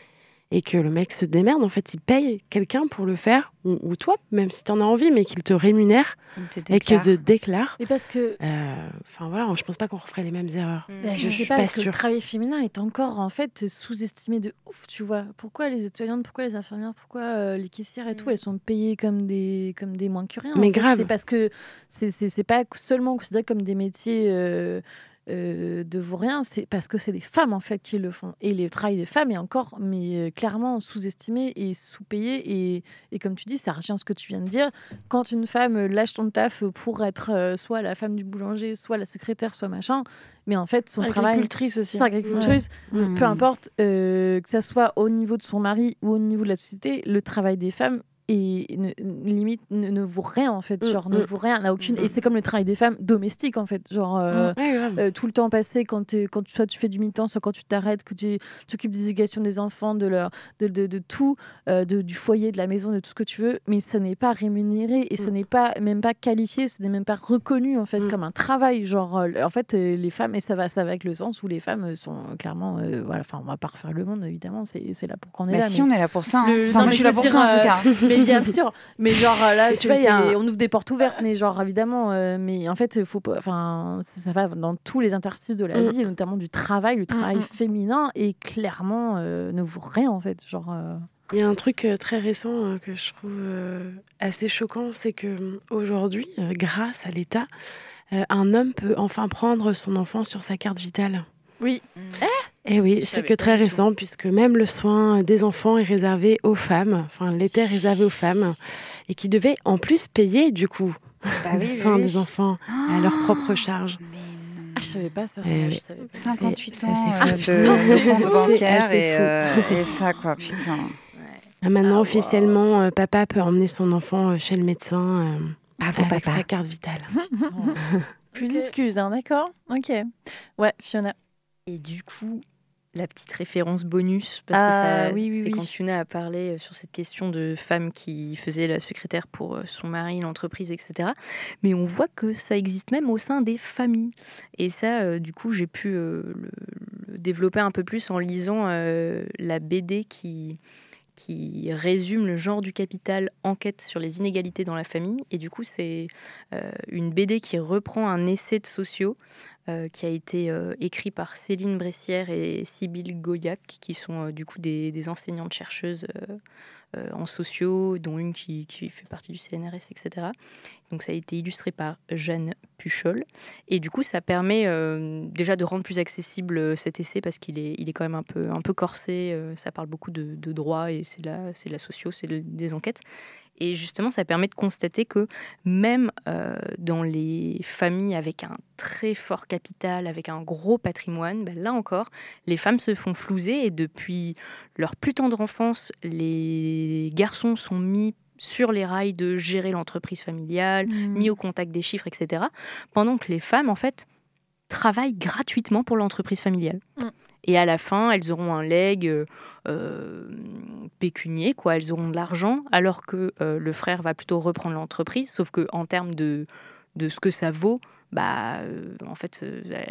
S13: et que le mec se démerde. En fait, il paye quelqu'un pour le faire, ou, ou toi, même si tu en as envie, mais qu'il te rémunère
S6: te
S13: et qu'il te déclare.
S4: Et parce que
S13: Euh, Enfin voilà, je pense pas qu'on referait les mêmes erreurs.
S4: Ben, je,
S13: Je
S4: sais
S13: suis
S4: pas,
S13: pas
S4: parce que le travail féminin est encore en fait sous-estimé de ouf, tu vois. Pourquoi les étudiantes, pourquoi les infirmières, pourquoi euh, les caissières et tout, elles sont payées comme des, comme des moins que rien en
S13: Mais
S4: fait.
S13: grave.
S4: C'est parce que c'est- c'est c'est pas seulement considéré comme des métiers euh, euh, de vauriens, c'est parce que c'est des femmes en fait qui le font. Et le travail des femmes est encore mais euh, clairement sous-estimé et sous-payé. Et, et comme tu dis, ça rejoint ce que tu viens de dire. Quand une femme euh, lâche son taf pour être euh, soit la femme du boulanger, soit la secrétaire, soit machin, mais en fait son travail
S2: Agricultrice aussi.
S4: agricultrice,
S2: Ouais.
S4: peu
S2: Mhm.
S4: importe euh, que ça soit au niveau de son mari ou au niveau de la société, le travail des femmes et ne, limite ne, ne vaut rien en fait,
S13: Mm,
S4: genre ne
S13: mm.
S4: vaut rien, n'a aucune et c'est comme le travail des femmes domestiques en fait, genre euh,
S13: Mm,
S4: euh, tout le temps passé quand quand tu, soit tu fais du mi-temps, soit quand tu t'arrêtes, que tu t'occupes des éducations des enfants, de leur de, de, de tout, euh, de, du foyer, de la maison, de tout ce que tu veux, mais ça n'est pas rémunéré et
S13: Mm.
S4: ça n'est pas même pas qualifié, ce n'est même pas reconnu en fait comme un travail, genre euh, en fait euh, les femmes et ça va ça va avec le sens où les femmes sont clairement euh, voilà, enfin on va pas refaire le monde évidemment, c'est c'est là pour qu'on est
S6: Bah
S4: là.
S6: si,
S4: mais-
S6: on est là pour ça, hein.
S4: Le-
S6: Enfin,
S4: non,
S6: moi,
S4: mais
S6: je suis là pour
S4: dire,
S6: ça, en tout cas.
S4: mais bien sûr, mais genre euh, là, tu vois,
S13: un-
S4: on ouvre des portes ouvertes, mais genre évidemment, euh, mais en fait, faut pas, enfin, ça, ça va dans tous les interstices de la
S13: Mm.
S4: vie, et notamment du travail, le travail
S13: mm.
S4: féminin, et clairement euh, ne vaut rien en fait, genre. euh,
S13: Il y a un truc très récent euh, que je trouve euh, assez choquant, c'est que aujourd'hui, euh, grâce à l'État, euh, un homme peut enfin prendre son enfant sur sa carte vitale.
S2: Oui.
S13: Et oui, c'est que très récent, puisque même le soin des enfants est réservé aux femmes, enfin l'était réservé aux femmes, et qui devaient en plus payer du coup
S6: Bah oui,
S13: le soin
S6: oui.
S13: des enfants à leur propre charge.
S4: Ah, je savais pas ça.
S13: Eh
S4: je savais pas.
S6: 58
S13: C'est-
S6: ans
S13: c'est
S6: euh,
S13: fou.
S6: de, compte bancaire
S13: C'est
S6: et,
S13: fou.
S6: euh, et ça, quoi, putain.
S13: Ah, Maintenant, officiellement, euh, papa peut emmener son enfant euh, chez le médecin euh,
S6: Bravo,
S13: avec
S6: papa.
S13: sa carte vitale.
S2: Plus d'excuses, hein, d'accord? Ok. Ouais, Fiona.
S3: Et du coup, la petite référence bonus, parce
S2: Ah,
S3: que ça,
S2: oui, oui,
S3: c'est
S2: oui.
S3: quand Fiona a parlé euh, sur cette question de femme qui faisait la secrétaire pour euh, son mari, l'entreprise, etc. Mais on voit que ça existe même au sein des familles. Et ça, euh, du coup, j'ai pu euh, le, le développer un peu plus en lisant euh, la BD qui qui résume le genre du capital enquête sur les inégalités dans la famille. Et du coup, c'est euh, une BD qui reprend un essai de sociaux euh, qui a été euh, écrit par Céline Bressière et Sybille Gauillac, qui sont du coup des, enseignantes chercheuses en sociaux, dont une qui, qui fait partie du CNRS, etc. Donc ça a été illustré par Jeanne Puchol. Et du coup, ça permet euh, déjà de rendre plus accessible euh, cet essai parce qu'il est, il est quand même un peu, un peu corsé. euh, ça parle beaucoup de, de droit et c'est la, c'est la socio, c'est des enquêtes. Et justement, ça permet de constater que même euh, dans les familles avec un très fort capital, avec un gros patrimoine, ben là encore, les femmes se font flouser et depuis leur plus tendre enfance, les garçons sont mis sur les rails de gérer l'entreprise familiale,
S2: Mhm.
S3: mis au contact des chiffres, etc. Pendant que les femmes, en fait, travaillent gratuitement pour l'entreprise familiale.
S2: Mm.
S3: Et à la fin, elles auront un leg euh, euh, pécunier, quoi. Elles auront de l'argent, alors que euh, le frère va plutôt reprendre l'entreprise. Sauf que en termes de, de ce que ça vaut, bah, euh, en fait,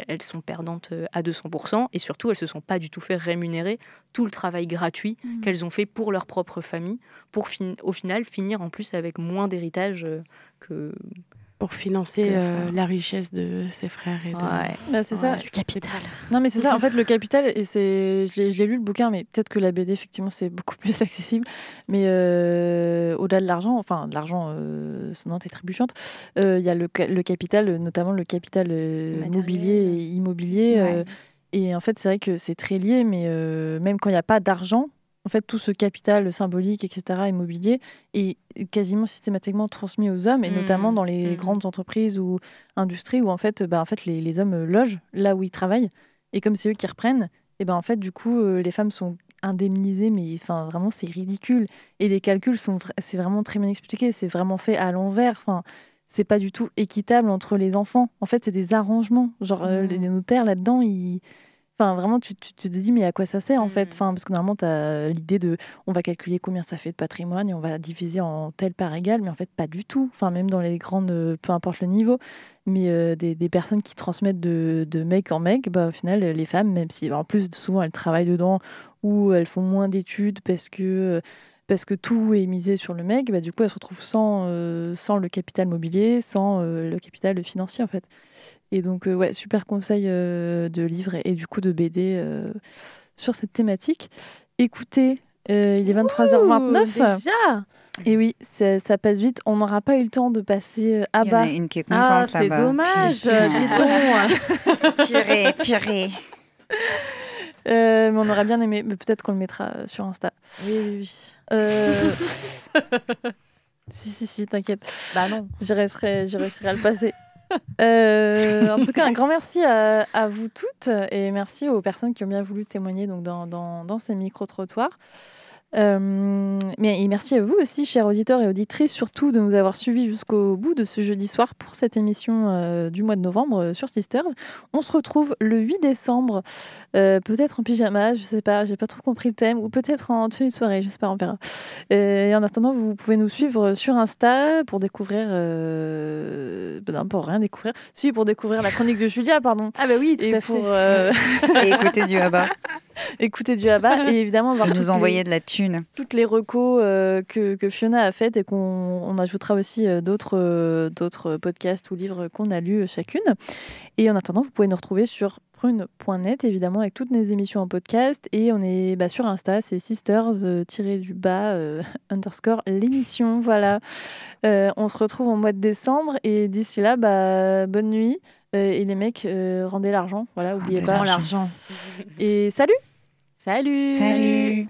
S3: elles sont perdantes à 200%. Et surtout, elles se sont pas du tout fait rémunérer tout le travail gratuit
S2: Mhm.
S3: qu'elles ont fait pour leur propre famille, pour fin- au final finir en plus avec moins d'héritage que
S13: Pour financer euh, la richesse de ses frères et de...
S3: Ouais.
S2: Bah, c'est ça.
S3: du capital.
S2: Non, mais c'est ça. En fait, le capital, et c'est, je l'ai, lu le bouquin, mais peut-être que la BD, effectivement, c'est beaucoup plus accessible. Mais euh, au-delà de l'argent, enfin de l'argent euh, sonnante et trébuchante, euh, il y a le, ca- le capital, notamment le capital euh, mobilier et immobilier. euh,
S3: Ouais.
S2: et en fait, c'est vrai que c'est très lié, mais euh, même quand il n'y a pas d'argent, en fait, tout ce capital symbolique, etc., immobilier, est quasiment systématiquement transmis aux hommes, et
S3: Mm,
S2: notamment dans les
S3: mm.
S2: grandes entreprises ou industries où en fait, bah, en fait les, les hommes logent là où ils travaillent. Et comme c'est eux qui reprennent, et ben en fait, du coup, euh, les femmes sont indemnisées, mais enfin vraiment, c'est ridicule. Et les calculs sont, c'est vraiment très bien expliqué, c'est vraiment fait à l'envers. Enfin, c'est pas du tout équitable entre les enfants. En fait, c'est des arrangements. Genre, euh, les les notaires là-dedans, ils. Enfin, vraiment, tu, tu, tu te dis, mais à quoi ça sert en fait? Enfin, Parce que normalement, tu as l'idée de. On va calculer combien ça fait de patrimoine et on va diviser en telle part égale, mais en fait, pas du tout. Enfin, même dans les grandes. euh, Peu importe le niveau. Mais euh, des, des personnes qui transmettent de, de mec en mec, bah, au final, les femmes, même si en plus, souvent, elles travaillent dedans ou elles font moins d'études parce que. euh, parce que tout est misé sur le mec, bah, du coup, elles se retrouvent sans, euh, sans le capital mobilier, sans euh, le capital financier, en fait. Et donc, euh, ouais, super conseil euh, de livre et, et du coup de BD euh, sur cette thématique. Écoutez, euh, il est 23h29.
S4: déjà
S2: Et oui, ça, ça passe vite. On n'aura pas eu le temps de passer à
S6: Il y en
S2: bas.
S6: a une qui est
S2: Ah,
S6: contente
S2: c'est dommage.
S6: Purée, purée.
S2: Euh, mais on aurait bien aimé, mais peut-être qu'on le mettra sur Insta.
S4: Oui, oui, oui.
S2: Euh, si, si, si, t'inquiète.
S4: Bah non.
S2: Je réussirai à le passer. Euh, en tout cas, un grand merci à, vous toutes et merci aux personnes qui ont bien voulu témoigner dans ces micro-trottoirs. Euh, mais et merci à vous aussi, chers auditeurs et auditrices, surtout de nous avoir suivis jusqu'au bout de ce jeudi soir pour cette émission euh, du mois de novembre euh, sur Sisters. On se retrouve le 8 décembre, euh, peut-être en pyjama, je sais pas, j'ai pas trop compris le thème, ou peut-être en tenue de soirée, je sais pas, on verra. Et en attendant, vous pouvez nous suivre sur Insta pour découvrir. Euh... Ben non, pour rien découvrir. Si, pour découvrir la chronique de Julia, pardon.
S4: Ah bah oui, tout
S2: Et
S4: à
S2: pour,
S4: fait.
S2: euh,
S6: Et écouter du Abba.
S2: écouter du Abba et évidemment voir
S6: nous envoyer
S2: les-
S6: de la thune.
S2: Toutes les recos euh, que, que Fiona a faites et qu'on on ajoutera aussi euh, d'autres euh, d'autres podcasts ou livres qu'on a lus chacune. Et en attendant, vous pouvez nous retrouver sur prune.net évidemment avec toutes nos émissions en podcast et on est bah, sur Insta, c'est sisters euh, tiré du bas euh, underscore l'émission. Voilà. Euh, on se retrouve en mois de décembre et d'ici là, bah, bonne nuit. Euh, et les mecs, euh, rendez l'argent. Voilà, oubliez pas
S4: l'argent.
S2: Et salut
S4: Salut
S6: Salut